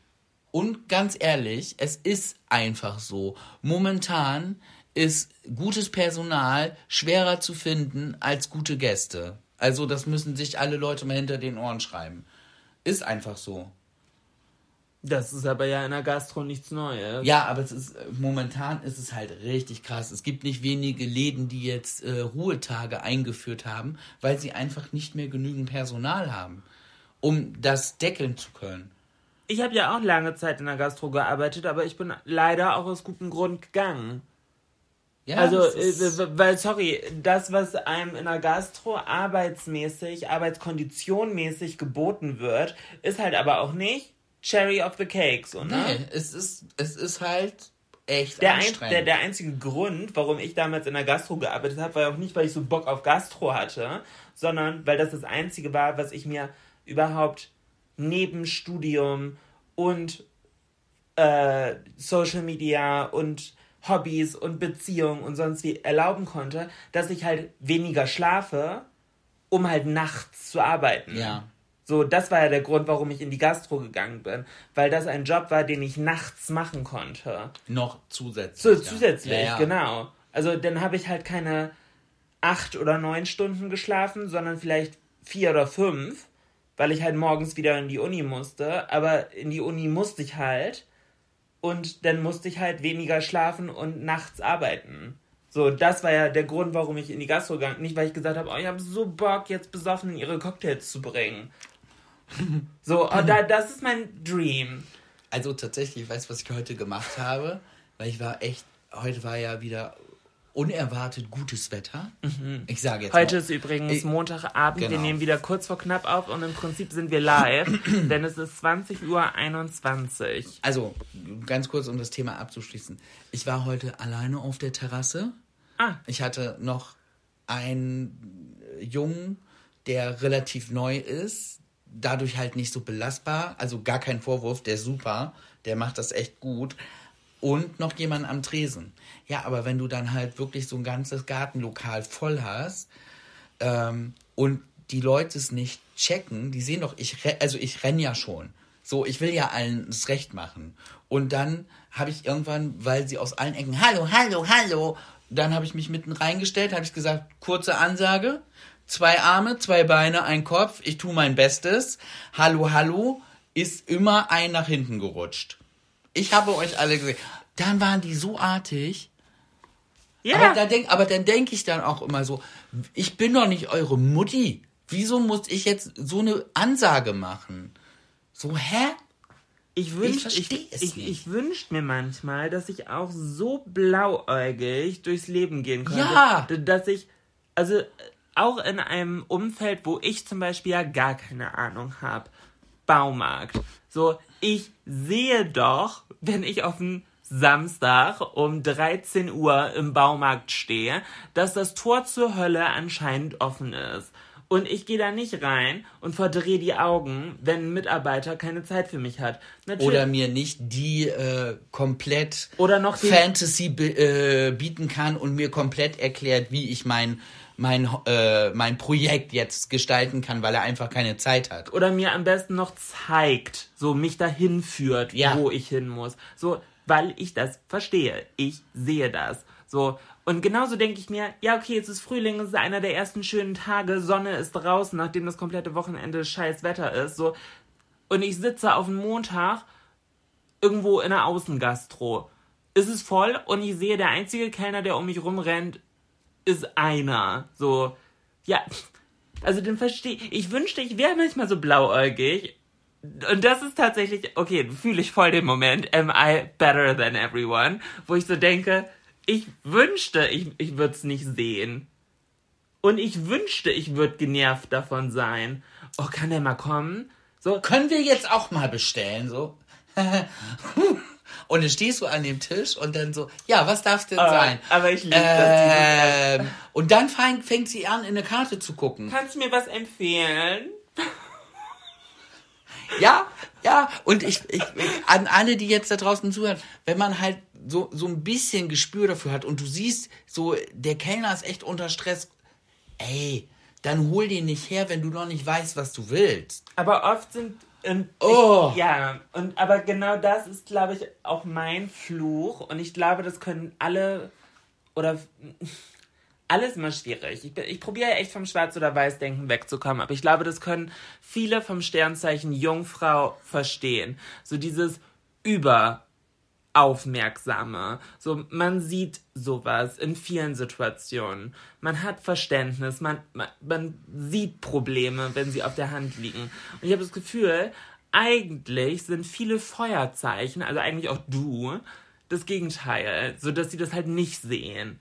Und ganz ehrlich, es ist einfach so. Momentan ist gutes Personal schwerer zu finden als gute Gäste. Also, das müssen sich alle Leute mal hinter den Ohren schreiben. Ist einfach so. Das ist aber ja in der Gastro nichts Neues. Ja, aber es ist momentan ist es halt richtig krass. Es gibt nicht wenige Läden, die jetzt äh, Ruhetage eingeführt haben, weil sie einfach nicht mehr genügend Personal haben, um das deckeln zu können. Ich habe ja auch lange Zeit in der Gastro gearbeitet, aber ich bin leider auch aus gutem Grund gegangen. Ja, also, äh, weil, sorry, das, was einem in der Gastro arbeitsmäßig, arbeitskonditionmäßig geboten wird, ist halt aber auch nicht Cherry of the Cake, so, ne? nee, es ist es ist halt echt Der, ein, anstrengend. der, der einzige Grund, warum ich damals in der Gastro gearbeitet habe, war auch nicht, weil ich so Bock auf Gastro hatte, sondern weil das das Einzige war, was ich mir überhaupt neben Studium und äh, Social Media und Hobbys und Beziehungen und sonst wie erlauben konnte, dass ich halt weniger schlafe, um halt nachts zu arbeiten. ja. So, das war ja der Grund, warum ich in die Gastro gegangen bin, weil das ein Job war, den ich nachts machen konnte. noch zusätzlich. So, ja. zusätzlich, ja, ja. genau. Also dann habe ich halt keine acht oder neun Stunden geschlafen, sondern vielleicht vier oder fünf, weil ich halt morgens wieder in die Uni musste. Aber in die Uni musste ich halt und dann musste ich halt weniger schlafen und nachts arbeiten. So, das war ja der Grund, warum ich in die Gastro gegangen bin. Nicht, weil ich gesagt habe, oh, ich habe so Bock, jetzt besoffen in ihre Cocktails zu bringen. So, oh, da, das ist mein Dream. Also tatsächlich, weißt du, was ich heute gemacht habe? Weil ich war echt, heute war ja wieder unerwartet gutes Wetter. Ich sage jetzt Mhm. Heute mal, ist übrigens Ich- Montagabend. Wir Genau. nehmen wieder kurz vor knapp auf und im Prinzip sind wir live, denn es ist 20 Uhr 21. Also, ganz kurz, um das Thema abzuschließen. Ich war heute alleine auf der Terrasse. Ah. Ich hatte noch einen Jungen, der relativ neu ist, dadurch halt nicht so belastbar. Also gar kein Vorwurf, der ist super, der macht das echt gut. Und noch jemand am Tresen. Ja, aber wenn du dann halt wirklich so ein ganzes Gartenlokal voll hast ähm, und die Leute es nicht checken, die sehen doch, ich also ich renn ja schon. So, ich will ja allen das Recht machen. Und dann habe ich irgendwann, weil sie aus allen Ecken, hallo, hallo, hallo, dann habe ich mich mitten reingestellt, habe ich gesagt, kurze Ansage, zwei Arme, zwei Beine, ein Kopf, ich tue mein Bestes. Hallo, hallo, ist immer ein nach hinten gerutscht. Ich habe euch alle gesehen. Dann waren die so artig. Ja, Aber, da denk, aber dann denke ich dann auch immer so, ich bin doch nicht eure Mutti. Wieso muss ich jetzt so eine Ansage machen? So, hä? ich versteh ich, ich, nicht. ich wünsch mir manchmal, dass ich auch so blauäugig durchs Leben gehen könnte. Ja. Dass ich, also auch in einem Umfeld, wo ich zum Beispiel ja gar keine Ahnung habe. Baumarkt. So, ich sehe doch, wenn ich auf dem Samstag um 13 Uhr im Baumarkt stehe, dass das Tor zur Hölle anscheinend offen ist. Und ich gehe da nicht rein und verdrehe die Augen, wenn ein Mitarbeiter keine Zeit für mich hat. Natürlich, Oder mir nicht die äh, komplett Oder noch Fantasy äh, bieten kann und mir komplett erklärt, wie ich mein, mein, äh, mein Projekt jetzt gestalten kann, weil er einfach keine Zeit hat. oder mir am besten noch zeigt, so mich dahin führt, Ja. wo ich hin muss. So, weil ich das verstehe. Ich sehe das. So. Und genauso denke ich mir, ja, okay, es ist Frühling, es ist einer der ersten schönen Tage, Sonne ist draußen, nachdem das komplette Wochenende scheiß Wetter ist, so. Und ich sitze auf dem Montag irgendwo in der Außengastro. Es ist voll und ich sehe, der einzige Kellner, der um mich rumrennt, ist einer. So, ja, also den verstehe. Ich wünschte, ich wäre manchmal so blauäugig. Und das ist tatsächlich, okay, fühle ich voll den Moment, am I better than everyone? Wo ich so denke, ich wünschte, ich, ich würde es nicht sehen. Und ich wünschte, ich würde genervt davon sein. Oh, kann der mal kommen? So, Können wir jetzt auch mal bestellen, so? und dann stehst du an dem Tisch und dann so, ja, was darf denn sein? aber ich liebe das. Ähm, und dann fang, fängt sie an, in eine Karte zu gucken. Kannst du mir was empfehlen? Ja, ja. Und ich, ich, an alle, die jetzt da draußen zuhören, wenn man halt so, so ein bisschen Gespür dafür hat und du siehst, so, der Kellner ist echt unter Stress, ey, dann hol den nicht her, wenn du noch nicht weißt, was du willst. Aber oft sind. Und Oh. ich, ja, und aber genau das ist, glaube ich, auch mein Fluch. Und ich glaube, das können alle oder alles immer schwierig. Ich, ich probiere ja echt vom Schwarz- oder Weiß-Denken wegzukommen, aber ich glaube, das können viele vom Sternzeichen Jungfrau verstehen. So dieses über Aufmerksame. So, man sieht sowas in vielen Situationen. Man hat Verständnis, man, man, man sieht Probleme, wenn sie auf der Hand liegen. Und ich habe das Gefühl, eigentlich sind viele Feuerzeichen, also eigentlich auch du, das Gegenteil, so dass sie das halt nicht sehen.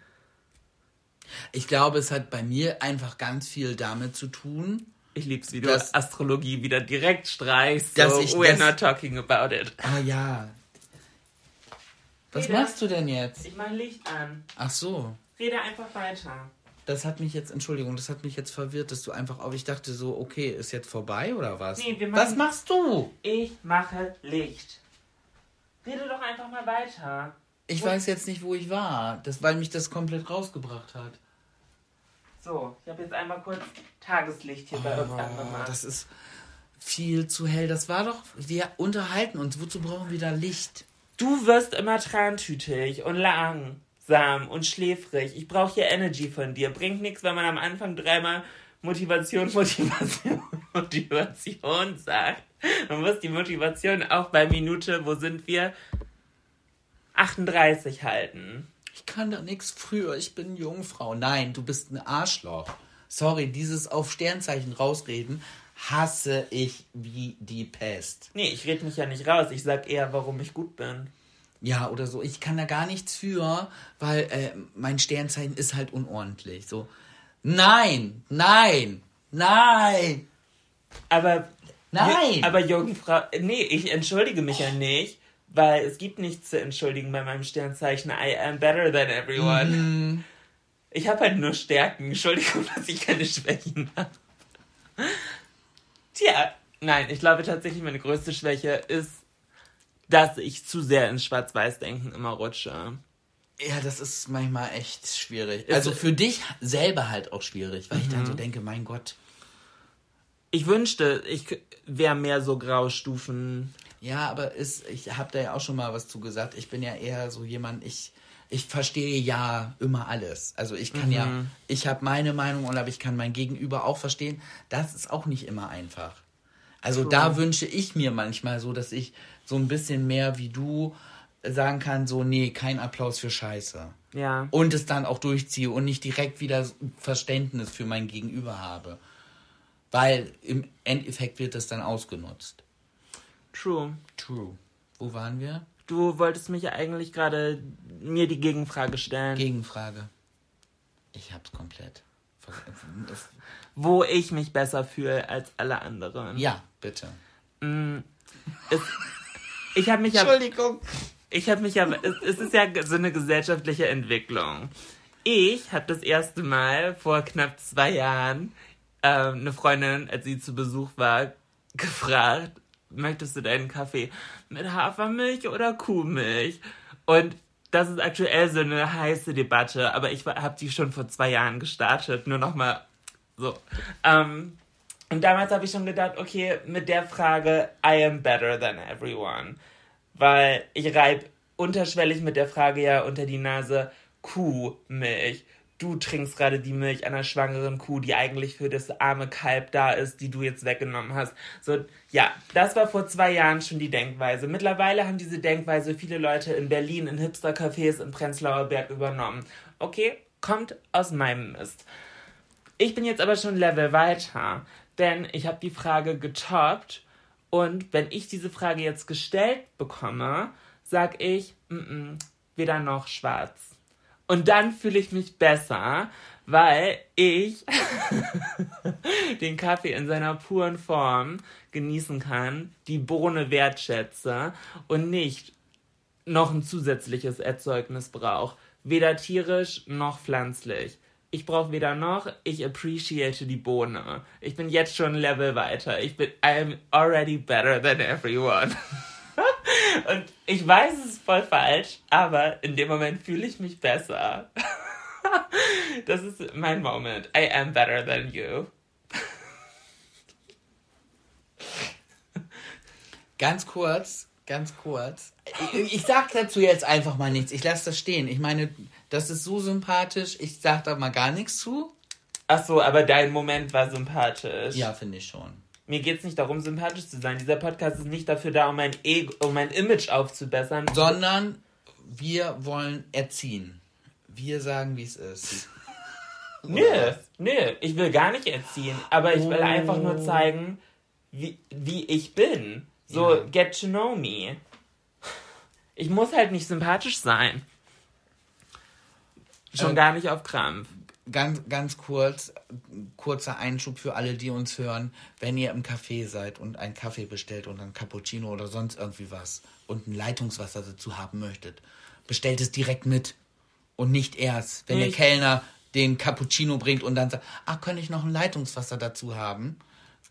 Ich glaube, es hat bei mir einfach ganz viel damit zu tun. Ich lieb's, wie du Astrologie wieder direkt streichst. Dass so, ich we're das- not talking about it. Ah ja. Was Rede. machst du denn jetzt? Ich mach Licht an. Ach so. Rede einfach weiter. Das hat mich jetzt, Entschuldigung, das hat mich jetzt verwirrt, dass du einfach auf. Ich dachte so, okay, ist jetzt vorbei oder was? Nee, wir was machen- machst du? Ich mache Licht. Rede doch einfach mal weiter. Ich weiß jetzt nicht, wo ich war. Das, weil mich das komplett rausgebracht hat. So, ich habe jetzt einmal kurz Tageslicht hier bei uns Oh, angemacht. das ist viel zu hell. Das war doch. Wir unterhalten uns. Wozu brauchen wir da Licht? Du wirst immer trantütig und langsam und schläfrig. Ich brauche hier Energy von dir. Bringt nichts, wenn man am Anfang dreimal Motivation, Motivation, Motivation sagt. Man muss die Motivation auch bei Minute, wo sind wir? 38 halten. Ich kann da nichts früher. Ich bin Jungfrau. Nein, du bist ein Arschloch. Sorry, dieses auf Sternzeichen rausreden hasse ich wie die Pest. Nee, ich rede mich ja nicht raus. Ich sag eher, warum ich gut bin. Ja, oder so. Ich kann da gar nichts für, weil äh, mein Sternzeichen ist halt unordentlich. So, nein, nein, nein. Aber. Nein! Aber Jungfrau. Nee, ich entschuldige mich ja nicht, weil es gibt nichts zu entschuldigen bei meinem Sternzeichen. I am better than everyone. Mhm. Ich habe halt nur Stärken. Entschuldigung, dass ich keine Schwächen habe. Tja, nein, ich glaube tatsächlich, meine größte Schwäche ist, dass ich zu sehr ins Schwarz-Weiß-Denken immer rutsche. Ja, das ist manchmal echt schwierig. Also für dich selber halt auch schwierig, weil ich dann Mhm. so denke, mein Gott. Ich wünschte, ich wäre mehr so Graustufen. Ja, aber ist, ich habe da ja auch schon mal was zu gesagt. Ich bin ja eher so jemand, ich, ich verstehe ja immer alles. Also ich kann ja, Mhm. ich habe meine Meinung und aber ich kann mein Gegenüber auch verstehen. Das ist auch nicht immer einfach. Also da wünsche ich mir manchmal so, dass ich so ein bisschen mehr wie du sagen kann, so, nee, kein Applaus für Scheiße. Ja. Und es dann auch durchziehe und nicht direkt wieder Verständnis für mein Gegenüber habe. Weil im Endeffekt wird das dann ausgenutzt. True. True. Wo waren wir? Du wolltest mich ja eigentlich gerade mir die Gegenfrage stellen, Gegenfrage. Ich hab's komplett. wo ich mich besser fühle als alle anderen. Ja, bitte. Es, ich habe mich ja Entschuldigung. Ich habe mich ja, es, es ist ja so eine gesellschaftliche Entwicklung. Ich habe das erste Mal vor knapp zwei Jahren ähm, eine Freundin, als sie zu Besuch war, gefragt, möchtest du deinen Kaffee mit Hafermilch oder Kuhmilch? Und das ist aktuell so eine heiße Debatte, aber ich habe die schon vor zwei Jahren gestartet, nur nochmal so. Ähm, und damals habe ich schon gedacht, okay, mit der Frage, I am better than everyone. Weil ich reib unterschwellig mit der Frage ja unter die Nase Kuhmilch. Du trinkst gerade die Milch einer schwangeren Kuh, die eigentlich für das arme Kalb da ist, die du jetzt weggenommen hast. So, ja, das war vor zwei Jahren schon die Denkweise. Mittlerweile haben diese Denkweise viele Leute in Berlin, in Hipster-Cafés in Prenzlauer Berg übernommen. Okay, kommt aus meinem Mist. Ich bin jetzt aber schon Level weiter, denn ich habe die Frage getoppt und wenn ich diese Frage jetzt gestellt bekomme, sag ich, mm -mm, weder noch schwarz. Und dann fühle ich mich besser, weil ich den Kaffee in seiner puren Form genießen kann, die Bohne wertschätze und nicht noch ein zusätzliches Erzeugnis brauche. Weder tierisch noch pflanzlich. Ich brauche weder noch, ich appreciate die Bohne. Ich bin jetzt schon ein Level weiter. Ich bin, I'm already better than everyone. Und ich weiß, es ist voll falsch, aber in dem Moment fühle ich mich besser. Das ist mein Moment. I am better than you. Ganz kurz, ganz kurz. Ich, ich sag dazu jetzt einfach mal nichts. Ich lasse das stehen. Ich meine, das ist so sympathisch. Ich sag da mal gar nichts zu. Ach so, aber dein Moment war sympathisch. Ja, finde ich schon. Mir geht es nicht darum, sympathisch zu sein. Dieser Podcast ist nicht dafür da, um mein, Ego, um mein Image aufzubessern. Sondern wir wollen erziehen. Wir sagen, wie es ist. Nö, nö, ich will gar nicht erziehen, aber ich will einfach nur zeigen, wie, wie ich bin. So, Ja. get to know me. Ich muss halt nicht sympathisch sein. Schon Ähm, gar nicht auf Krampf. Ganz, ganz kurz, kurzer Einschub für alle, die uns hören. Wenn ihr im Café seid und einen Kaffee bestellt und ein Cappuccino oder sonst irgendwie was und ein Leitungswasser dazu haben möchtet, bestellt es direkt mit. Und nicht erst, wenn der Ich- Kellner den Cappuccino bringt und dann sagt, ach, könnte ich noch ein Leitungswasser dazu haben?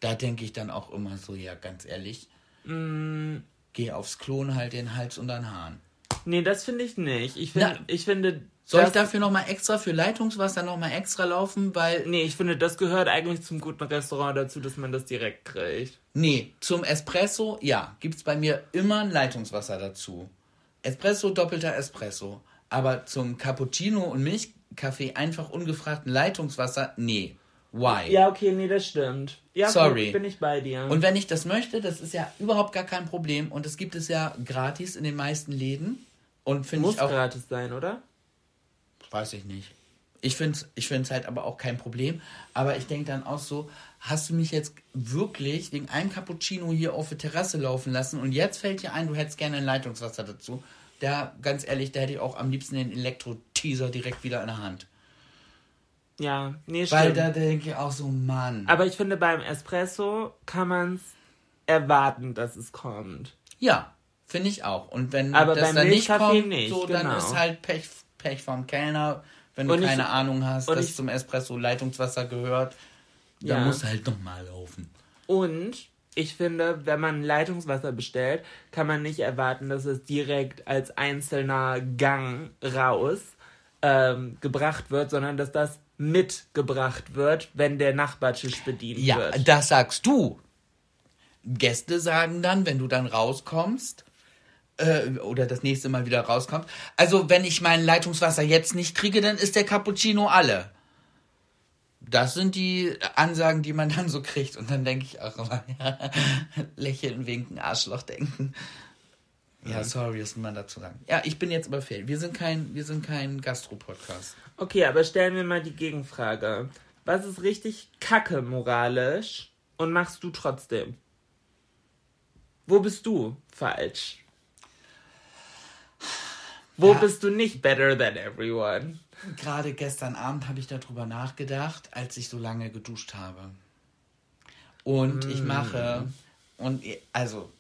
Da denke ich dann auch immer so, ja, ganz ehrlich, Mm. geh aufs Klo und halt den Hals unter den Haaren. Nee, das finde ich nicht. Ich, find, Na, ich finde. Soll das, ich dafür nochmal extra für Leitungswasser nochmal extra laufen? Weil Nee, ich finde, das gehört eigentlich zum guten Restaurant dazu, dass man das direkt kriegt. Nee, zum Espresso, ja, gibt's bei mir immer ein Leitungswasser dazu. Espresso, doppelter Espresso. Aber zum Cappuccino und Milchkaffee einfach ungefragten Leitungswasser, nee. Why? Ja, okay, nee, das stimmt. Ja, Sorry. gut, bin ich bei dir. Und wenn ich das möchte, das ist ja überhaupt gar kein Problem. Und es gibt es ja gratis in den meisten Läden. Und finde muss ich auch. gratis sein, oder? Weiß ich nicht. Ich finde es ich find's halt aber auch kein Problem. Aber ich denke dann auch so, hast du mich jetzt wirklich wegen einem Cappuccino hier auf der Terrasse laufen lassen und jetzt fällt dir ein, du hättest gerne ein Leitungswasser dazu. Da, ganz ehrlich, da hätte ich auch am liebsten den Elektro-Teaser direkt wieder in der Hand. Ja, nee, Weil stimmt. da denke ich auch so, Mann. Aber ich finde, beim Espresso kann man es erwarten, dass es kommt. Ja, finde ich auch. Und wenn Aber das beim dann nicht kommt, nicht, so, dann genau. ist halt Pech, Pech vom Kellner. Wenn du Und ich- keine Ahnung hast, dass ich- zum Espresso Leitungswasser gehört, dann Ja. muss halt nochmal laufen. Und ich finde, wenn man Leitungswasser bestellt, kann man nicht erwarten, dass es direkt als einzelner Gang raus ähm, gebracht wird, sondern dass das mitgebracht wird, wenn der Nachbartisch bedient Ja, wird. das sagst du. Gäste sagen dann, wenn du dann rauskommst, äh, oder das nächste Mal wieder rauskommst, also wenn ich mein Leitungswasser jetzt nicht kriege, dann ist der Cappuccino alle. Das sind die Ansagen, die man dann so kriegt. Und dann denke ich auch immer, ja, lächeln, winken, Arschloch denken. Ja, sorry, das muss man dazu sagen. Ja, ich bin jetzt aber fail. Wir sind kein, wir sind kein Gastro-Podcast. Okay, aber stellen wir mal die Gegenfrage. Was ist richtig kacke moralisch und machst du trotzdem? Wo bist du falsch? Wo Ja. bist du nicht better than everyone? Gerade gestern Abend habe ich darüber nachgedacht, als ich so lange geduscht habe. Und ich mache, und i- also,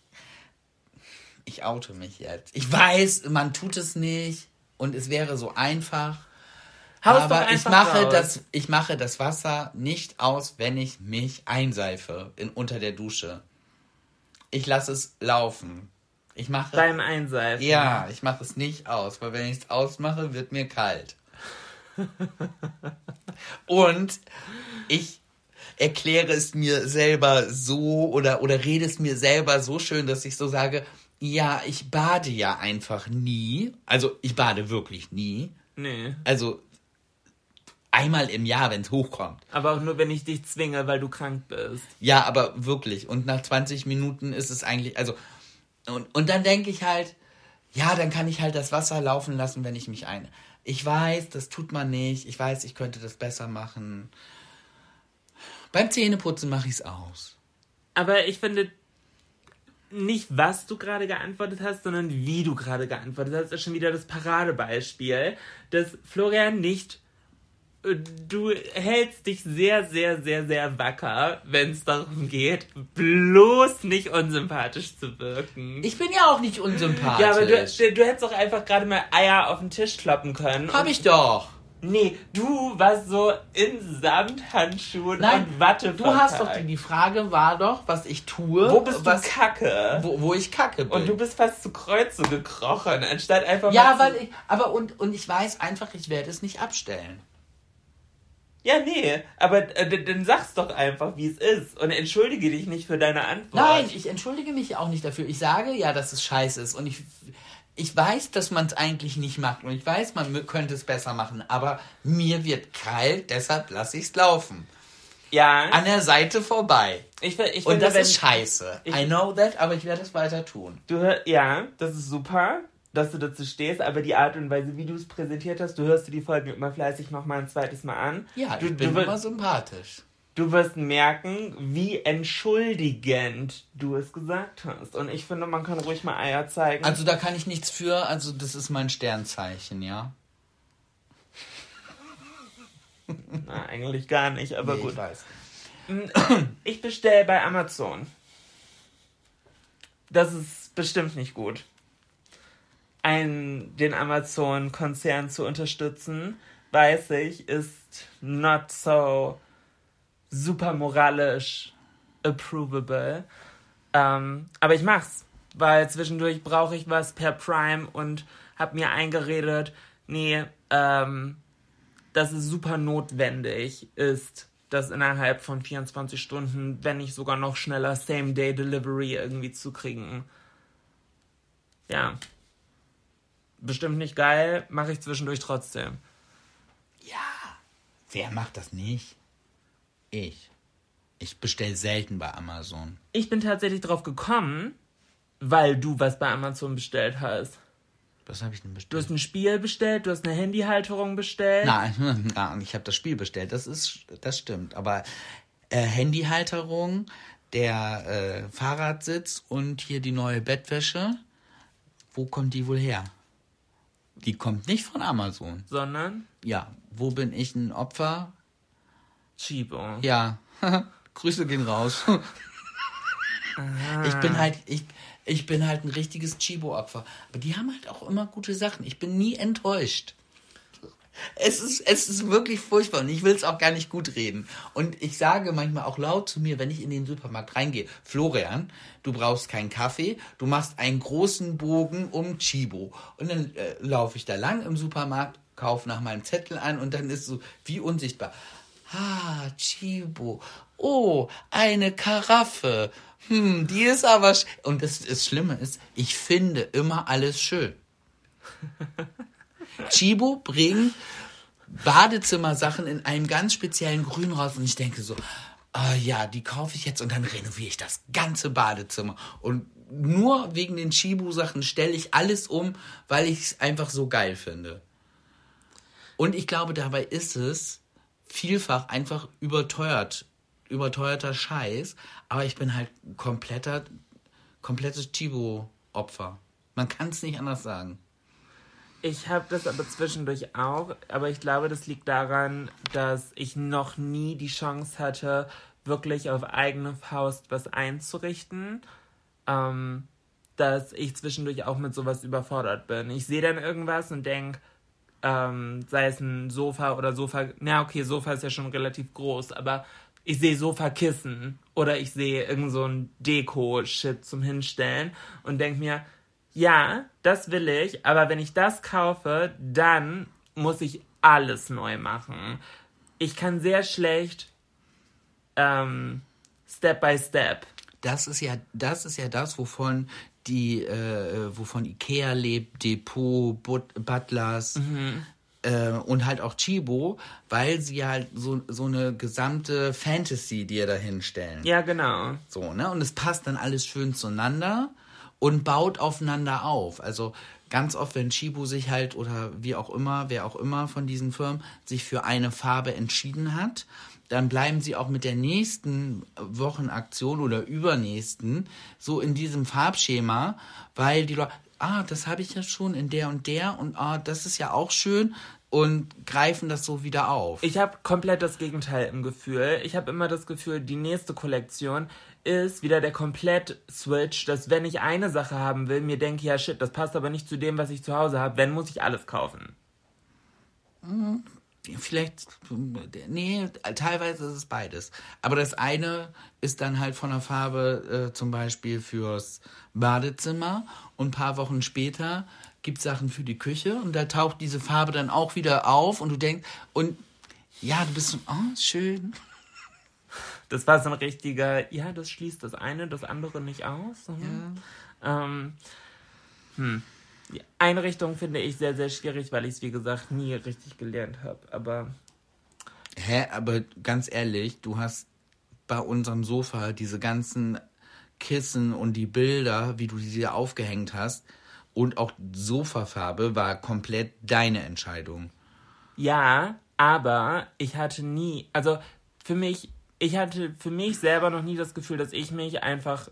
ich oute mich jetzt. Ich weiß, man tut es nicht und es wäre so einfach. Haus aber ich einfach mache, raus. das, ich mache das Wasser nicht aus, wenn ich mich einseife in, unter der Dusche. Ich lasse es laufen. Ich mache. Beim Einseifen. Ja, ich mache es nicht aus, weil wenn ich es ausmache, wird mir kalt. Und ich erkläre es mir selber so oder, oder rede es mir selber so schön, dass ich so sage, ja, ich bade ja einfach nie. Also ich bade wirklich nie. Nee. Also einmal im Jahr, wenn es hochkommt. Aber auch nur, wenn ich dich zwinge, weil du krank bist. Ja, aber wirklich. Und nach 20 Minuten ist es eigentlich, also, und, und dann denke ich halt, ja, dann kann ich halt das Wasser laufen lassen, wenn ich mich ein. Ich weiß, das tut man nicht. Ich weiß, ich könnte das besser machen. Beim Zähneputzen mache ich es aus. Aber ich finde nicht, was du gerade geantwortet hast, sondern wie du gerade geantwortet hast, ist schon wieder das Paradebeispiel, dass Florian nicht. Du hältst dich sehr, sehr, sehr, sehr wacker, wenn es darum geht, bloß nicht unsympathisch zu wirken. Ich bin ja auch nicht unsympathisch. ja, aber du, du hättest doch einfach gerade mal Eier auf den Tisch kloppen können. Hab ich doch. Nee, du warst so in Samthandschuhen Nein, und Watte du hast doch, die, die Frage war doch, was ich tue. Wo bist was, du kacke? Wo, wo ich kacke bin. Und du bist fast zu Kreuze gekrochen, anstatt einfach ja, mal weil zu, ich, aber und, und ich weiß einfach, ich werde es nicht abstellen. Ja, nee, aber äh, dann sag's doch einfach, wie es ist und entschuldige dich nicht für deine Antwort. Nein, ich entschuldige mich auch nicht dafür. Ich sage ja, dass es scheiße ist. Und ich, ich weiß, dass man es eigentlich nicht macht. Und ich weiß, man könnte es besser machen. Aber mir wird kalt, deshalb lasse ich es laufen. ja, An der Seite vorbei. ich, ich Und finde, das wenn, ist scheiße. ich- I know that, aber ich werde es weiter tun. Du hör, ja, das ist super, dass du dazu stehst, aber die Art und Weise, wie du es präsentiert hast, du hörst dir die Folgen immer fleißig noch mal ein zweites Mal an. Ja, du, ich bin du, immer sympathisch. du wirst merken, wie entschuldigend du es gesagt hast. Und ich finde, man kann ruhig mal Eier zeigen. Also da kann ich nichts für. Also das ist mein Sternzeichen, ja. Na, eigentlich gar nicht, aber Nee, gut. Ich weiß. Ich bestelle bei Amazon. Das ist bestimmt nicht gut. Ein, den Amazon-Konzern zu unterstützen, weiß ich, ist not so super moralisch approvable. Ähm, aber ich mach's, weil zwischendurch brauche ich was per Prime und hab mir eingeredet, nee, ähm, dass es super notwendig ist, das innerhalb von 24 Stunden, wenn nicht sogar noch schneller, Same-Day-Delivery irgendwie zu kriegen. Ja. Bestimmt nicht geil, mache ich zwischendurch trotzdem. Wer macht das nicht? Ich. Ich bestelle selten bei Amazon. Ich bin tatsächlich drauf gekommen, weil du was bei Amazon bestellt hast. Was habe ich denn Du bestellt? hast ein Spiel bestellt, du hast eine Handyhalterung bestellt. Nein, nein, ich habe das Spiel bestellt. Das ist, das stimmt. Aber äh, Handyhalterung, der äh, Fahrradsitz und hier die neue Bettwäsche. Wo kommt die wohl her? Die kommt nicht von Amazon. sondern Ja, wo bin ich ein Opfer? Chibo. Ja, Grüße gehen raus. Ich bin halt, ich, ich bin halt ein richtiges Chibo-Opfer. Aber die haben halt auch immer gute Sachen. Ich bin nie enttäuscht. Es ist, es ist wirklich furchtbar und ich will es auch gar nicht gut reden. Und ich sage manchmal auch laut zu mir, wenn ich in den Supermarkt reingehe, Florian, du brauchst keinen Kaffee, du machst einen großen Bogen um Chibo. Und dann äh, laufe ich da lang im Supermarkt, kaufe nach meinem Zettel ein und dann ist so wie unsichtbar. Ah, Chibo. Oh, eine Karaffe. Hm, die ist aber... Und das, das Schlimme ist, ich finde immer alles schön. Chibo bringt Badezimmersachen in einem ganz speziellen Grün raus und ich denke so, ah ja, die kaufe ich jetzt und dann renoviere ich das ganze Badezimmer. Und nur wegen den Chibo-Sachen stelle ich alles um, weil ich es einfach so geil finde. Und ich glaube, dabei ist es vielfach einfach überteuert, überteuerter Scheiß. Aber ich bin halt kompletter, komplettes Chibo-Opfer. Man kann es nicht anders sagen. Ich habe das aber zwischendurch auch, aber ich glaube, das liegt daran, dass ich noch nie die Chance hatte, wirklich auf eigene Faust was einzurichten. Ähm, dass ich zwischendurch auch mit sowas überfordert bin. Ich sehe dann irgendwas und denke, ähm, sei es ein Sofa oder Sofa, na okay, Sofa ist ja schon relativ groß, aber ich sehe Sofakissen oder ich sehe irgend so ein Deko-Shit zum Hinstellen und denke mir, ja, das will ich, aber wenn ich das kaufe, dann muss ich alles neu machen. Ich kann sehr schlecht ähm, Step by Step. Das ist ja, das ist ja das, wovon die, äh, wovon Ikea lebt, Depot, But Butlers äh, und halt auch Chibo, weil sie halt so, so eine gesamte Fantasy dir dahin stellen. Ja, genau. So, ne? Und es passt dann alles schön zueinander und baut aufeinander auf. Also ganz oft, wenn Chibo sich halt oder wie auch immer, wer auch immer von diesen Firmen sich für eine Farbe entschieden hat, dann bleiben sie auch mit der nächsten Wochenaktion oder übernächsten so in diesem Farbschema, weil die Leute, ah, das habe ich ja schon in der und der und ah, das ist ja auch schön und greifen das so wieder auf. Ich habe komplett das Gegenteil im Gefühl. Ich habe immer das Gefühl, die nächste Kollektion ist wieder der Komplett-Switch, dass wenn ich eine Sache haben will, mir denke, ja shit, das passt aber nicht zu dem, was ich zu Hause habe, wenn muss ich alles kaufen. Vielleicht, nee, teilweise ist es beides. Aber das eine ist dann halt von der Farbe äh, zum Beispiel fürs Badezimmer und ein paar Wochen später gibt Sachen für die Küche und da taucht diese Farbe dann auch wieder auf und du denkst, und ja, du bist so, oh, schön. Das war so ein richtiger, ja, das schließt das eine, das andere nicht aus. Mhm. Ähm, hm. Die Einrichtung finde ich sehr, sehr schwierig, weil ich es, wie gesagt, nie richtig gelernt habe. Aber Hä, aber ganz ehrlich, du hast bei unserem Sofa diese ganzen Kissen und die Bilder, wie du sie dir aufgehängt hast und auch Sofafarbe war komplett deine Entscheidung. Ja, aber ich hatte nie, also für mich, ich hatte für mich selber noch nie das Gefühl, dass ich mich einfach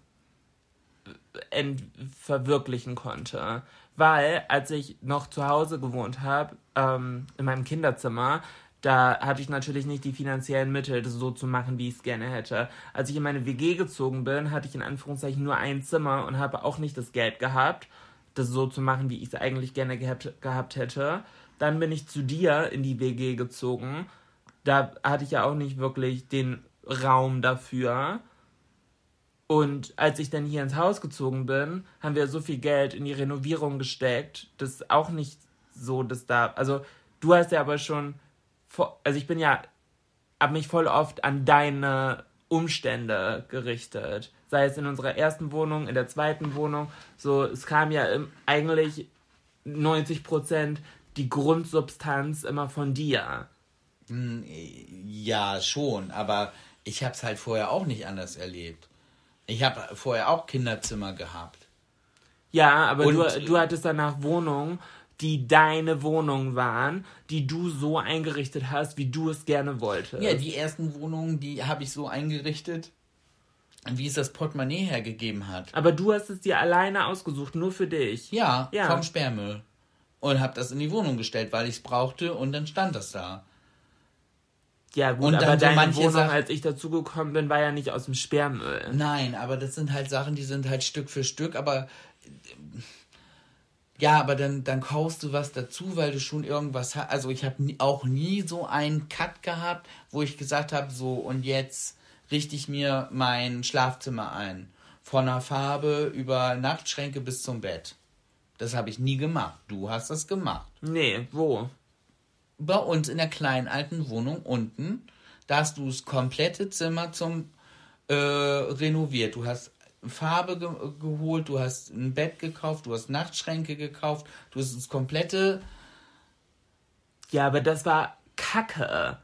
ent verwirklichen konnte. Weil, als ich noch zu Hause gewohnt habe, ähm, in meinem Kinderzimmer, da hatte ich natürlich nicht die finanziellen Mittel, das so zu machen, wie ich es gerne hätte. Als ich in meine WG gezogen bin, hatte ich in Anführungszeichen nur ein Zimmer und habe auch nicht das Geld gehabt, das so zu machen, wie ich es eigentlich gerne gehabt, gehabt hätte. Dann bin ich zu dir in die WG gezogen. Da hatte ich ja auch nicht wirklich den Raum dafür. Und als ich dann hier ins Haus gezogen bin, haben wir so viel Geld in die Renovierung gesteckt, das auch nicht so, dass da, also du hast ja aber schon, also ich bin ja, hab mich voll oft an deine Umstände gerichtet. Sei es in unserer ersten Wohnung, in der zweiten Wohnung, so, es kam ja im, eigentlich 90 Prozent die Grundsubstanz immer von dir. Ja, schon, aber ich habe es halt vorher auch nicht anders erlebt. Ich habe vorher auch Kinderzimmer gehabt. Ja, aber Und- du, du hattest danach Wohnungen, die deine Wohnung waren, die du so eingerichtet hast, wie du es gerne wolltest. Ja, die ersten Wohnungen, die habe ich so eingerichtet, wie es das Portemonnaie hergegeben hat. aber du hast es dir alleine ausgesucht, nur für dich. Ja, Ja. vom Sperrmüll. und habe das in die Wohnung gestellt, weil ich es brauchte und dann stand das da. Ja, gut, Und aber dann so deine manche Wohnung, Sachen- als ich dazugekommen bin, war ja nicht aus dem Sperrmüll. Nein, aber das sind halt Sachen, die sind halt Stück für Stück, aber äh, ja, aber dann, dann kaufst du was dazu, weil du schon irgendwas hast. Also ich habe auch nie so einen Cut gehabt, wo ich gesagt habe, so und jetzt richte ich mir mein Schlafzimmer ein. Von der Farbe über Nachtschränke bis zum Bett. Das habe ich nie gemacht. Du hast das gemacht. Nee, wo? Bei uns in der kleinen alten Wohnung unten, da hast du das komplette Zimmer zum äh, renoviert. Du hast Farbe ge geholt, du hast ein Bett gekauft, du hast Nachtschränke gekauft, du hast das komplette. Ja, aber das war Kacke.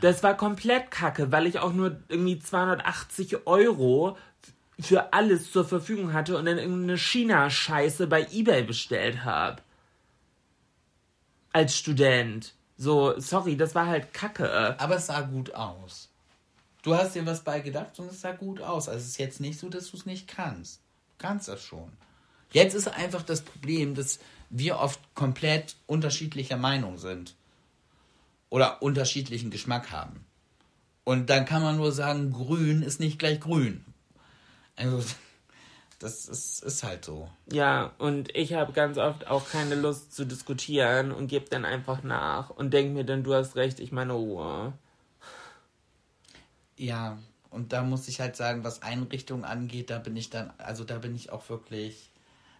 Das war komplett Kacke, weil ich auch nur irgendwie 280 Euro für alles zur Verfügung hatte und dann irgendeine China-Scheiße bei Ebay bestellt habe. Als Student. So, sorry, das war halt Kacke. Aber es sah gut aus. Du hast dir was bei gedacht und es sah gut aus. Also es ist jetzt nicht so, dass du es nicht kannst. Du kannst das schon. Jetzt ist einfach das Problem, dass wir oft komplett unterschiedlicher Meinung sind. Oder unterschiedlichen Geschmack haben. Und dann kann man nur sagen, grün ist nicht gleich grün. Also, das ist, ist halt so. Ja, und ich habe ganz oft auch keine Lust zu diskutieren und gebe dann einfach nach und denke mir dann, du hast recht, ich meine Ruhe. Ja, und da muss ich halt sagen, was Einrichtungen angeht, da bin ich dann, also da bin ich auch wirklich,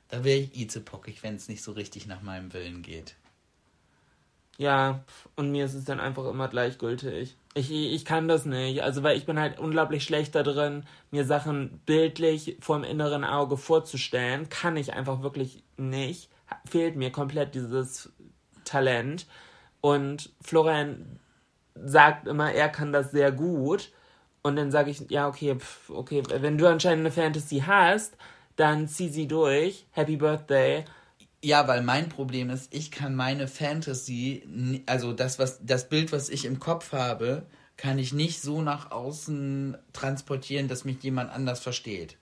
da wäre ich izepockig, wenn es nicht so richtig nach meinem Willen geht. Ja, und mir ist es dann einfach immer gleichgültig. Ich, ich kann das nicht. Also, weil ich bin halt unglaublich schlecht da drin, mir Sachen bildlich vor dem inneren Auge vorzustellen. Kann ich einfach wirklich nicht. Fehlt mir komplett dieses Talent. Und Florian sagt immer, er kann das sehr gut. Und dann sage ich, ja, okay, pf, okay, wenn du anscheinend eine Fantasy hast, dann zieh sie durch. Happy Birthday. Ja, weil mein Problem ist, ich kann meine Fantasy, also das, was, das Bild, was ich im Kopf habe, kann ich nicht so nach außen transportieren, dass mich jemand anders versteht.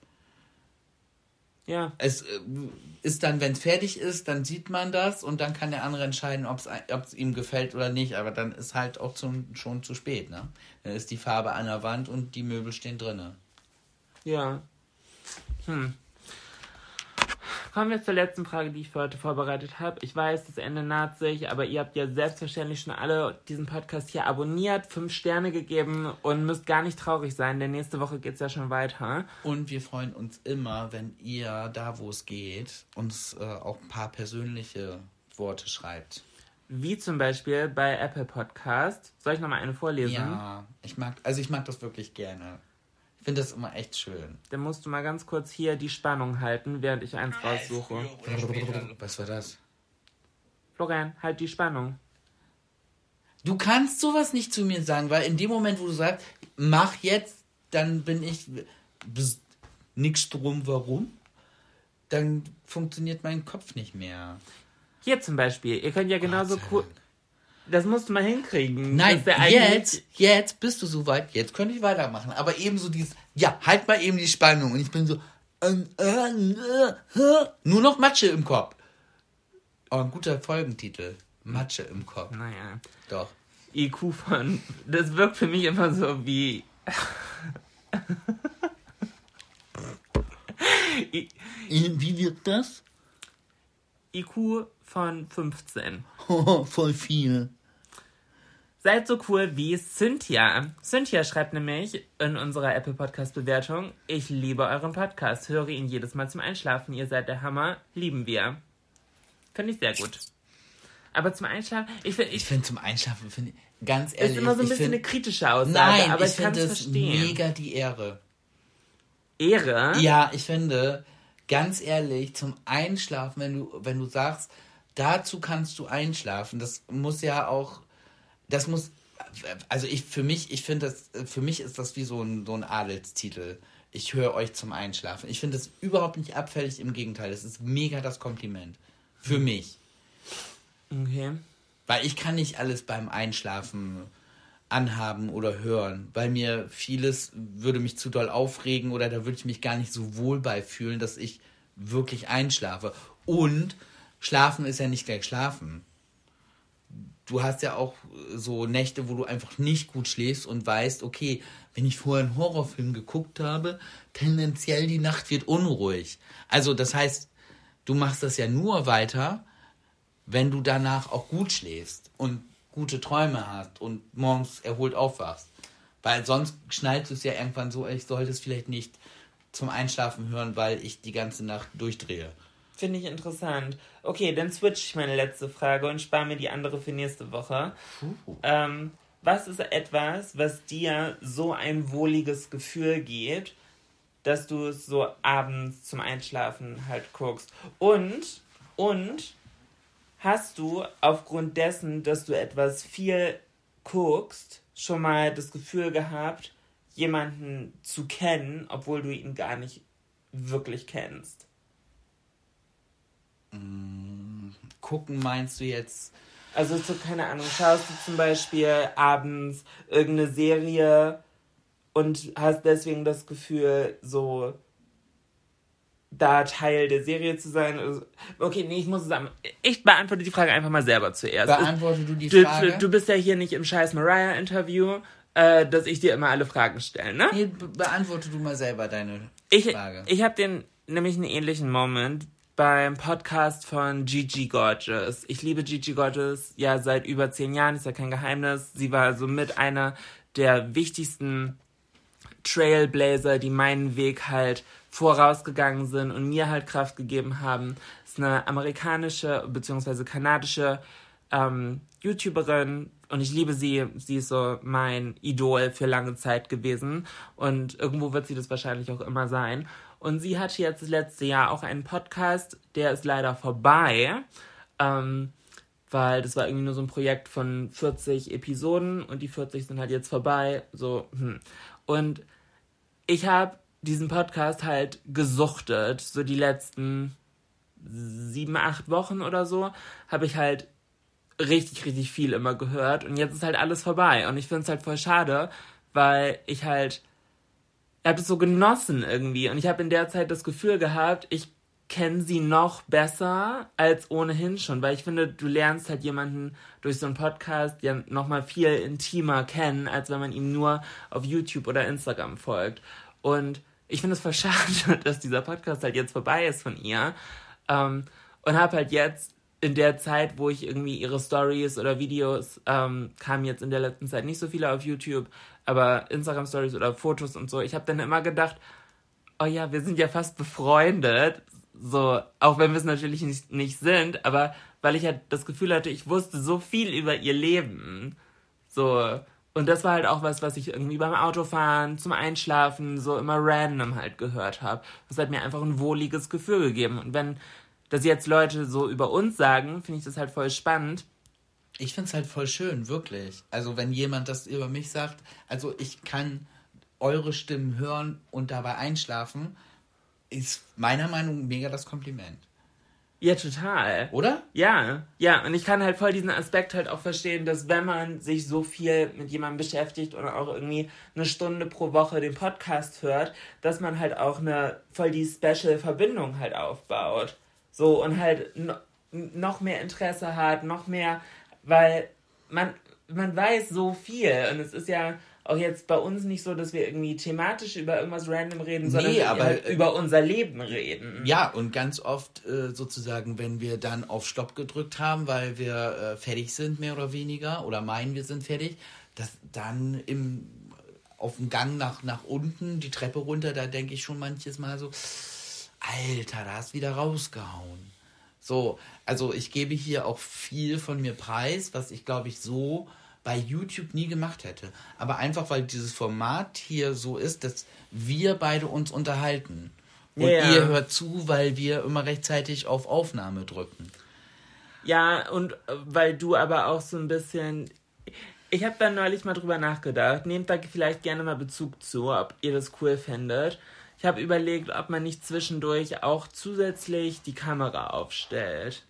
Ja. Es äh, ist dann, wenn es fertig ist, dann sieht man das und dann kann der andere entscheiden, ob es ihm gefällt oder nicht. Aber dann ist halt auch zum, schon zu spät, ne? Dann ist die Farbe an der Wand und die Möbel stehen drinne. Ja. Hm. Kommen wir zur letzten Frage, die ich für heute vorbereitet habe. Ich weiß, das Ende naht sich, aber ihr habt ja selbstverständlich schon alle diesen Podcast hier abonniert, fünf Sterne gegeben und müsst gar nicht traurig sein, denn nächste Woche geht es ja schon weiter. Und wir freuen uns immer, wenn ihr da, wo es geht, uns äh, auch ein paar persönliche Worte schreibt. Wie zum Beispiel bei Apple Podcast. Soll ich nochmal eine vorlesen? Ja, ich mag, also ich mag das wirklich gerne. Ich finde das immer echt schön. Dann musst du mal ganz kurz hier die Spannung halten, während ich eins raussuche. Was war das? Florian, halt die Spannung. Du kannst sowas nicht zu mir sagen, weil in dem Moment, wo du sagst, mach jetzt, dann bin ich nix drum, warum, dann funktioniert mein Kopf nicht mehr. Hier zum Beispiel. Ihr könnt ja genauso cool. Das musst du mal hinkriegen. Nein, jetzt, jetzt bist du soweit, jetzt könnte ich weitermachen. Aber eben so dieses, ja, halt mal eben die Spannung. Und ich bin so, ähm, äh, äh, äh, nur noch Matsche im Kopf. Aber ein guter Folgentitel. Matsche im Kopf. Naja. Doch. IQ von. Das wirkt für mich immer so wie. I- Wie wirkt das? IQ von 15. Voll viel. Seid so cool wie Cynthia. Cynthia schreibt nämlich in unserer Apple Podcast Bewertung: Ich liebe euren Podcast, höre ihn jedes Mal zum Einschlafen. Ihr seid der Hammer, lieben wir. Finde ich sehr gut. Aber zum Einschlafen, ich finde, Ich ich, finde zum Einschlafen, finde ganz ist ehrlich. immer so ein bisschen find- eine kritische Aussage, Nein, aber ich ich, kann finde es es verstehen. mega die Ehre. Ehre? Ja, ich finde, ganz ehrlich, zum Einschlafen, wenn du, wenn du sagst, dazu kannst du einschlafen, das muss ja auch, das muss, also ich, für mich, ich finde das, für mich ist das wie so ein, so ein Adelstitel. Ich höre euch zum Einschlafen. Ich finde das überhaupt nicht abfällig, im Gegenteil, es ist mega das Kompliment. Für mich. Okay. Weil ich kann nicht alles beim Einschlafen anhaben oder hören, weil mir vieles würde mich zu doll aufregen oder da würde ich mich gar nicht so wohl bei fühlen, dass ich wirklich einschlafe. Und schlafen ist ja nicht gleich schlafen. Du hast ja auch so Nächte, wo du einfach nicht gut schläfst und weißt, okay, wenn ich vorher einen Horrorfilm geguckt habe, tendenziell die Nacht wird unruhig. Also das heißt, du machst das ja nur weiter, wenn du danach auch gut schläfst und gute Träume hast und morgens erholt aufwachst. Weil sonst schnallst du es ja irgendwann so, ich sollte es vielleicht nicht zum Einschlafen hören, weil ich die ganze Nacht durchdrehe. Finde ich interessant. Okay, dann switch ich meine letzte Frage und spare mir die andere für nächste Woche. Ähm, was ist etwas, was dir so ein wohliges Gefühl gibt, dass du es so abends zum Einschlafen halt guckst? Und, und, hast du aufgrund dessen, dass du etwas viel guckst, schon mal das Gefühl gehabt, jemanden zu kennen, obwohl du ihn gar nicht wirklich kennst? Gucken meinst du jetzt? Also so, keine Ahnung, schaust du zum Beispiel abends irgendeine Serie und hast deswegen das Gefühl, so da Teil der Serie zu sein. Also, Okay, nee, ich muss sagen, ich beantworte die Frage einfach mal selber zuerst. Beantworte du die Frage? Du, du bist ja hier nicht im scheiß Mariah-Interview, äh, dass ich dir immer alle Fragen stelle, ne? Nee, be beantworte du mal selber deine Ich, Frage. ich habe den nämlich einen ähnlichen Moment beim Podcast von Gigi Gorgeous. Ich liebe Gigi Gorgeous ja seit über zehn Jahren, ist ja kein Geheimnis. Sie war so mit einer der wichtigsten Trailblazer, die meinen Weg halt vorausgegangen sind und mir halt Kraft gegeben haben. Ist eine amerikanische bzw. kanadische ähm, YouTuberin und ich liebe sie. Sie ist so mein Idol für lange Zeit gewesen und irgendwo wird sie das wahrscheinlich auch immer sein. Und sie hatte jetzt das letzte Jahr auch einen Podcast, der ist leider vorbei, ähm, weil das war irgendwie nur so ein Projekt von 40 Episoden und die 40 sind halt jetzt vorbei. So, hm. Und ich habe diesen Podcast halt gesuchtet, so die letzten sieben, acht Wochen oder so, habe ich halt richtig, richtig viel immer gehört und jetzt ist halt alles vorbei und ich finde es halt voll schade, weil ich halt, ich habe es so genossen irgendwie und ich habe in der Zeit das Gefühl gehabt, ich kenne sie noch besser als ohnehin schon, weil ich finde, du lernst halt jemanden durch so einen Podcast ja nochmal viel intimer kennen, als wenn man ihm nur auf YouTube oder Instagram folgt. Und ich finde es voll dass dieser Podcast halt jetzt vorbei ist von ihr. Ähm, und habe halt jetzt in der Zeit, wo ich irgendwie ihre Stories oder Videos, ähm, kamen jetzt in der letzten Zeit nicht so viele auf YouTube, aber Instagram Stories oder Fotos und so, ich habe dann immer gedacht, oh ja, wir sind ja fast befreundet, so, auch wenn wir es natürlich nicht, nicht sind, aber weil ich halt das Gefühl hatte, ich wusste so viel über ihr Leben, so, und das war halt auch was, was ich irgendwie beim Autofahren, zum Einschlafen, so immer random halt gehört habe. Das hat mir einfach ein wohliges Gefühl gegeben. Und wenn das jetzt Leute so über uns sagen, finde ich das halt voll spannend. Ich finde es halt voll schön, wirklich. Also wenn jemand das über mich sagt, also ich kann eure Stimmen hören und dabei einschlafen, ist meiner Meinung nach mega das Kompliment. Ja, total. Oder? Ja, ja, und ich kann halt voll diesen Aspekt halt auch verstehen, dass wenn man sich so viel mit jemandem beschäftigt oder auch irgendwie eine Stunde pro Woche den Podcast hört, dass man halt auch eine voll die Special-Verbindung halt aufbaut. So und halt no, noch mehr Interesse hat, noch mehr, weil man, man weiß so viel und es ist ja auch jetzt bei uns nicht so, dass wir irgendwie thematisch über irgendwas random reden, sondern Nee, aber, halt äh, über unser Leben reden. Ja, und ganz oft äh, sozusagen, wenn wir dann auf Stopp gedrückt haben, weil wir äh, fertig sind, mehr oder weniger, oder meinen, wir sind fertig, dass dann im, auf dem Gang nach, nach unten, die Treppe runter, da denke ich schon manches Mal so, Alter, da hast wieder rausgehauen. So, also ich gebe hier auch viel von mir preis, was ich glaube ich so bei YouTube nie gemacht hätte. Aber einfach, weil dieses Format hier so ist, dass wir beide uns unterhalten. Und Ja. ihr hört zu, weil wir immer rechtzeitig auf Aufnahme drücken. Ja, und äh, weil du aber auch so ein bisschen. Ich habe da neulich mal drüber nachgedacht. Nehmt da vielleicht gerne mal Bezug zu, ob ihr das cool findet. Ich habe überlegt, ob man nicht zwischendurch auch zusätzlich die Kamera aufstellt.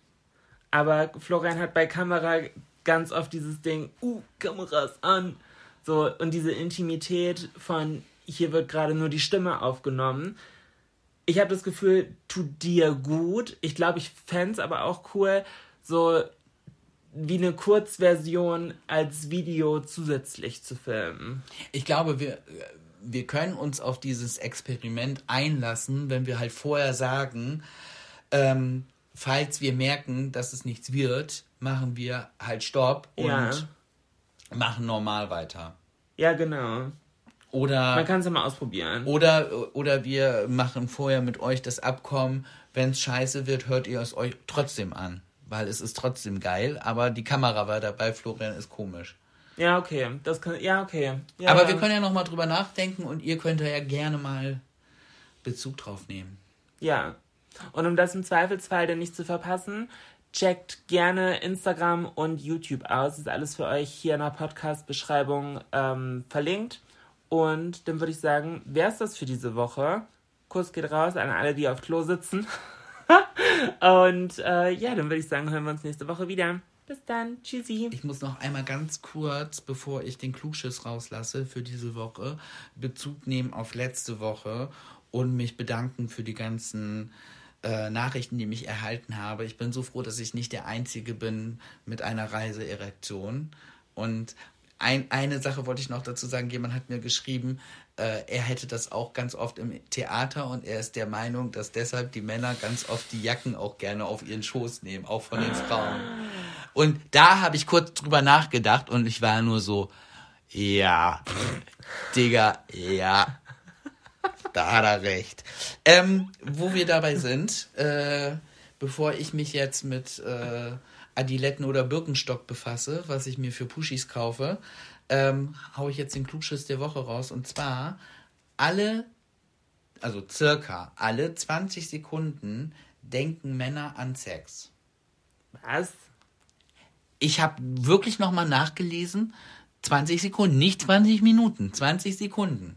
Aber Florian hat bei Kamera ganz oft dieses Ding, uh, Kameras an. So, und diese Intimität von, hier wird gerade nur die Stimme aufgenommen. ich habe das Gefühl, tut dir gut. Ich glaube, ich fände es aber auch cool, so wie eine Kurzversion als Video zusätzlich zu filmen. Ich glaube, wir, wir können uns auf dieses Experiment einlassen, wenn wir halt vorher sagen, ähm, falls wir merken, dass es nichts wird, machen wir halt Stopp und Ja. machen normal weiter. Ja, genau. Man Oder, kann es ja mal ausprobieren. oder, oder wir machen vorher mit euch das Abkommen, wenn es scheiße wird, hört ihr es euch trotzdem an. Weil es ist trotzdem geil, aber die Kamera war dabei, Florian ist komisch. Ja, okay. Das kann, ja, okay. Ja, Aber ja. wir können ja nochmal drüber nachdenken und ihr könnt da ja gerne mal Bezug drauf nehmen. Ja. Und um das im Zweifelsfall dann nicht zu verpassen, checkt gerne Instagram und YouTube aus. Das ist alles für euch hier in der Podcast-Beschreibung ähm, verlinkt. Und dann würde ich sagen, wäre es das für diese Woche. Kuss geht raus an alle, die auf Klo sitzen. und äh, ja, dann würde ich sagen, hören wir uns nächste Woche wieder. Bis dann. Tschüssi. Ich muss noch einmal ganz kurz, bevor ich den Klugschiss rauslasse für diese Woche, Bezug nehmen auf letzte Woche und mich bedanken für die ganzen äh, Nachrichten, die mich erhalten habe. Ich bin so froh, dass ich nicht der Einzige bin mit einer Reiseerektion. Und ein, eine Sache wollte ich noch dazu sagen. Jemand hat mir geschrieben, äh, er hätte das auch ganz oft im Theater und er ist der Meinung, dass deshalb die Männer ganz oft die Jacken auch gerne auf ihren Schoß nehmen, auch von den Frauen. Und da habe ich kurz drüber nachgedacht und ich war nur so, ja, Digga, ja, da hat er recht. Ähm, wo wir dabei sind, äh, bevor ich mich jetzt mit äh, Adiletten oder Birkenstock befasse, was ich mir für Pushis kaufe, ähm, hau ich jetzt den Klugschiss der Woche raus. Und zwar alle, also circa alle 20 Sekunden denken Männer an Sex. Was? Ich habe wirklich nochmal nachgelesen. 20 Sekunden, nicht 20 Minuten, 20 Sekunden.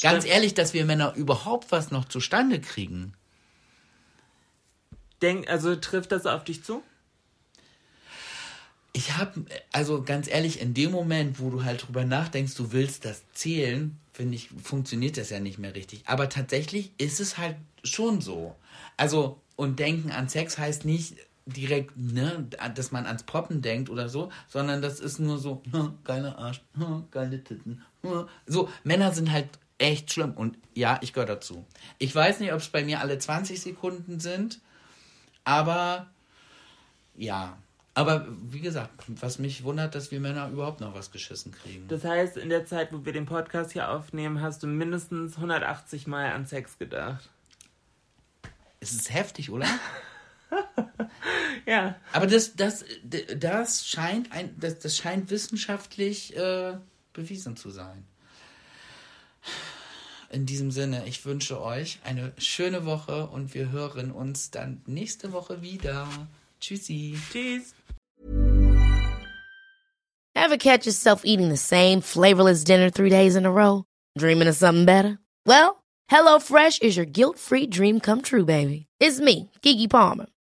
Ganz Stimmt. ehrlich, dass wir Männer überhaupt was noch zustande kriegen. Denk, also trifft das auf dich zu? Ich habe, also ganz ehrlich, in dem Moment, wo du halt drüber nachdenkst, du willst das zählen, finde ich, funktioniert das ja nicht mehr richtig. Aber tatsächlich ist es halt schon so. Also, und denken an Sex heißt nicht direkt, ne, dass man ans Poppen denkt oder so, sondern das ist nur so, hm, geiler Arsch, hm, geile Titten. hm. So, Männer sind halt echt schlimm und ja, ich gehöre dazu. Ich weiß nicht, ob es bei mir alle 20 Sekunden sind, aber ja. Aber wie gesagt, was mich wundert, dass wir Männer überhaupt noch was geschissen kriegen. Das heißt, in der Zeit, wo wir den Podcast hier aufnehmen, hast du mindestens 180 Mal an Sex gedacht. Es ist heftig, oder? Ja. Aber das, das, das scheint ein, das, das scheint wissenschaftlich äh, bewiesen zu sein. In diesem Sinne, ich wünsche euch eine schöne Woche und wir hören uns dann nächste Woche wieder. Tschüssi. Tschüss. Ever catch yourself eating the same flavorless dinner three days in a row? Dreaming of something better? Well, HelloFresh is your guilt-free dream come true, baby. It's me, Kiki Palmer.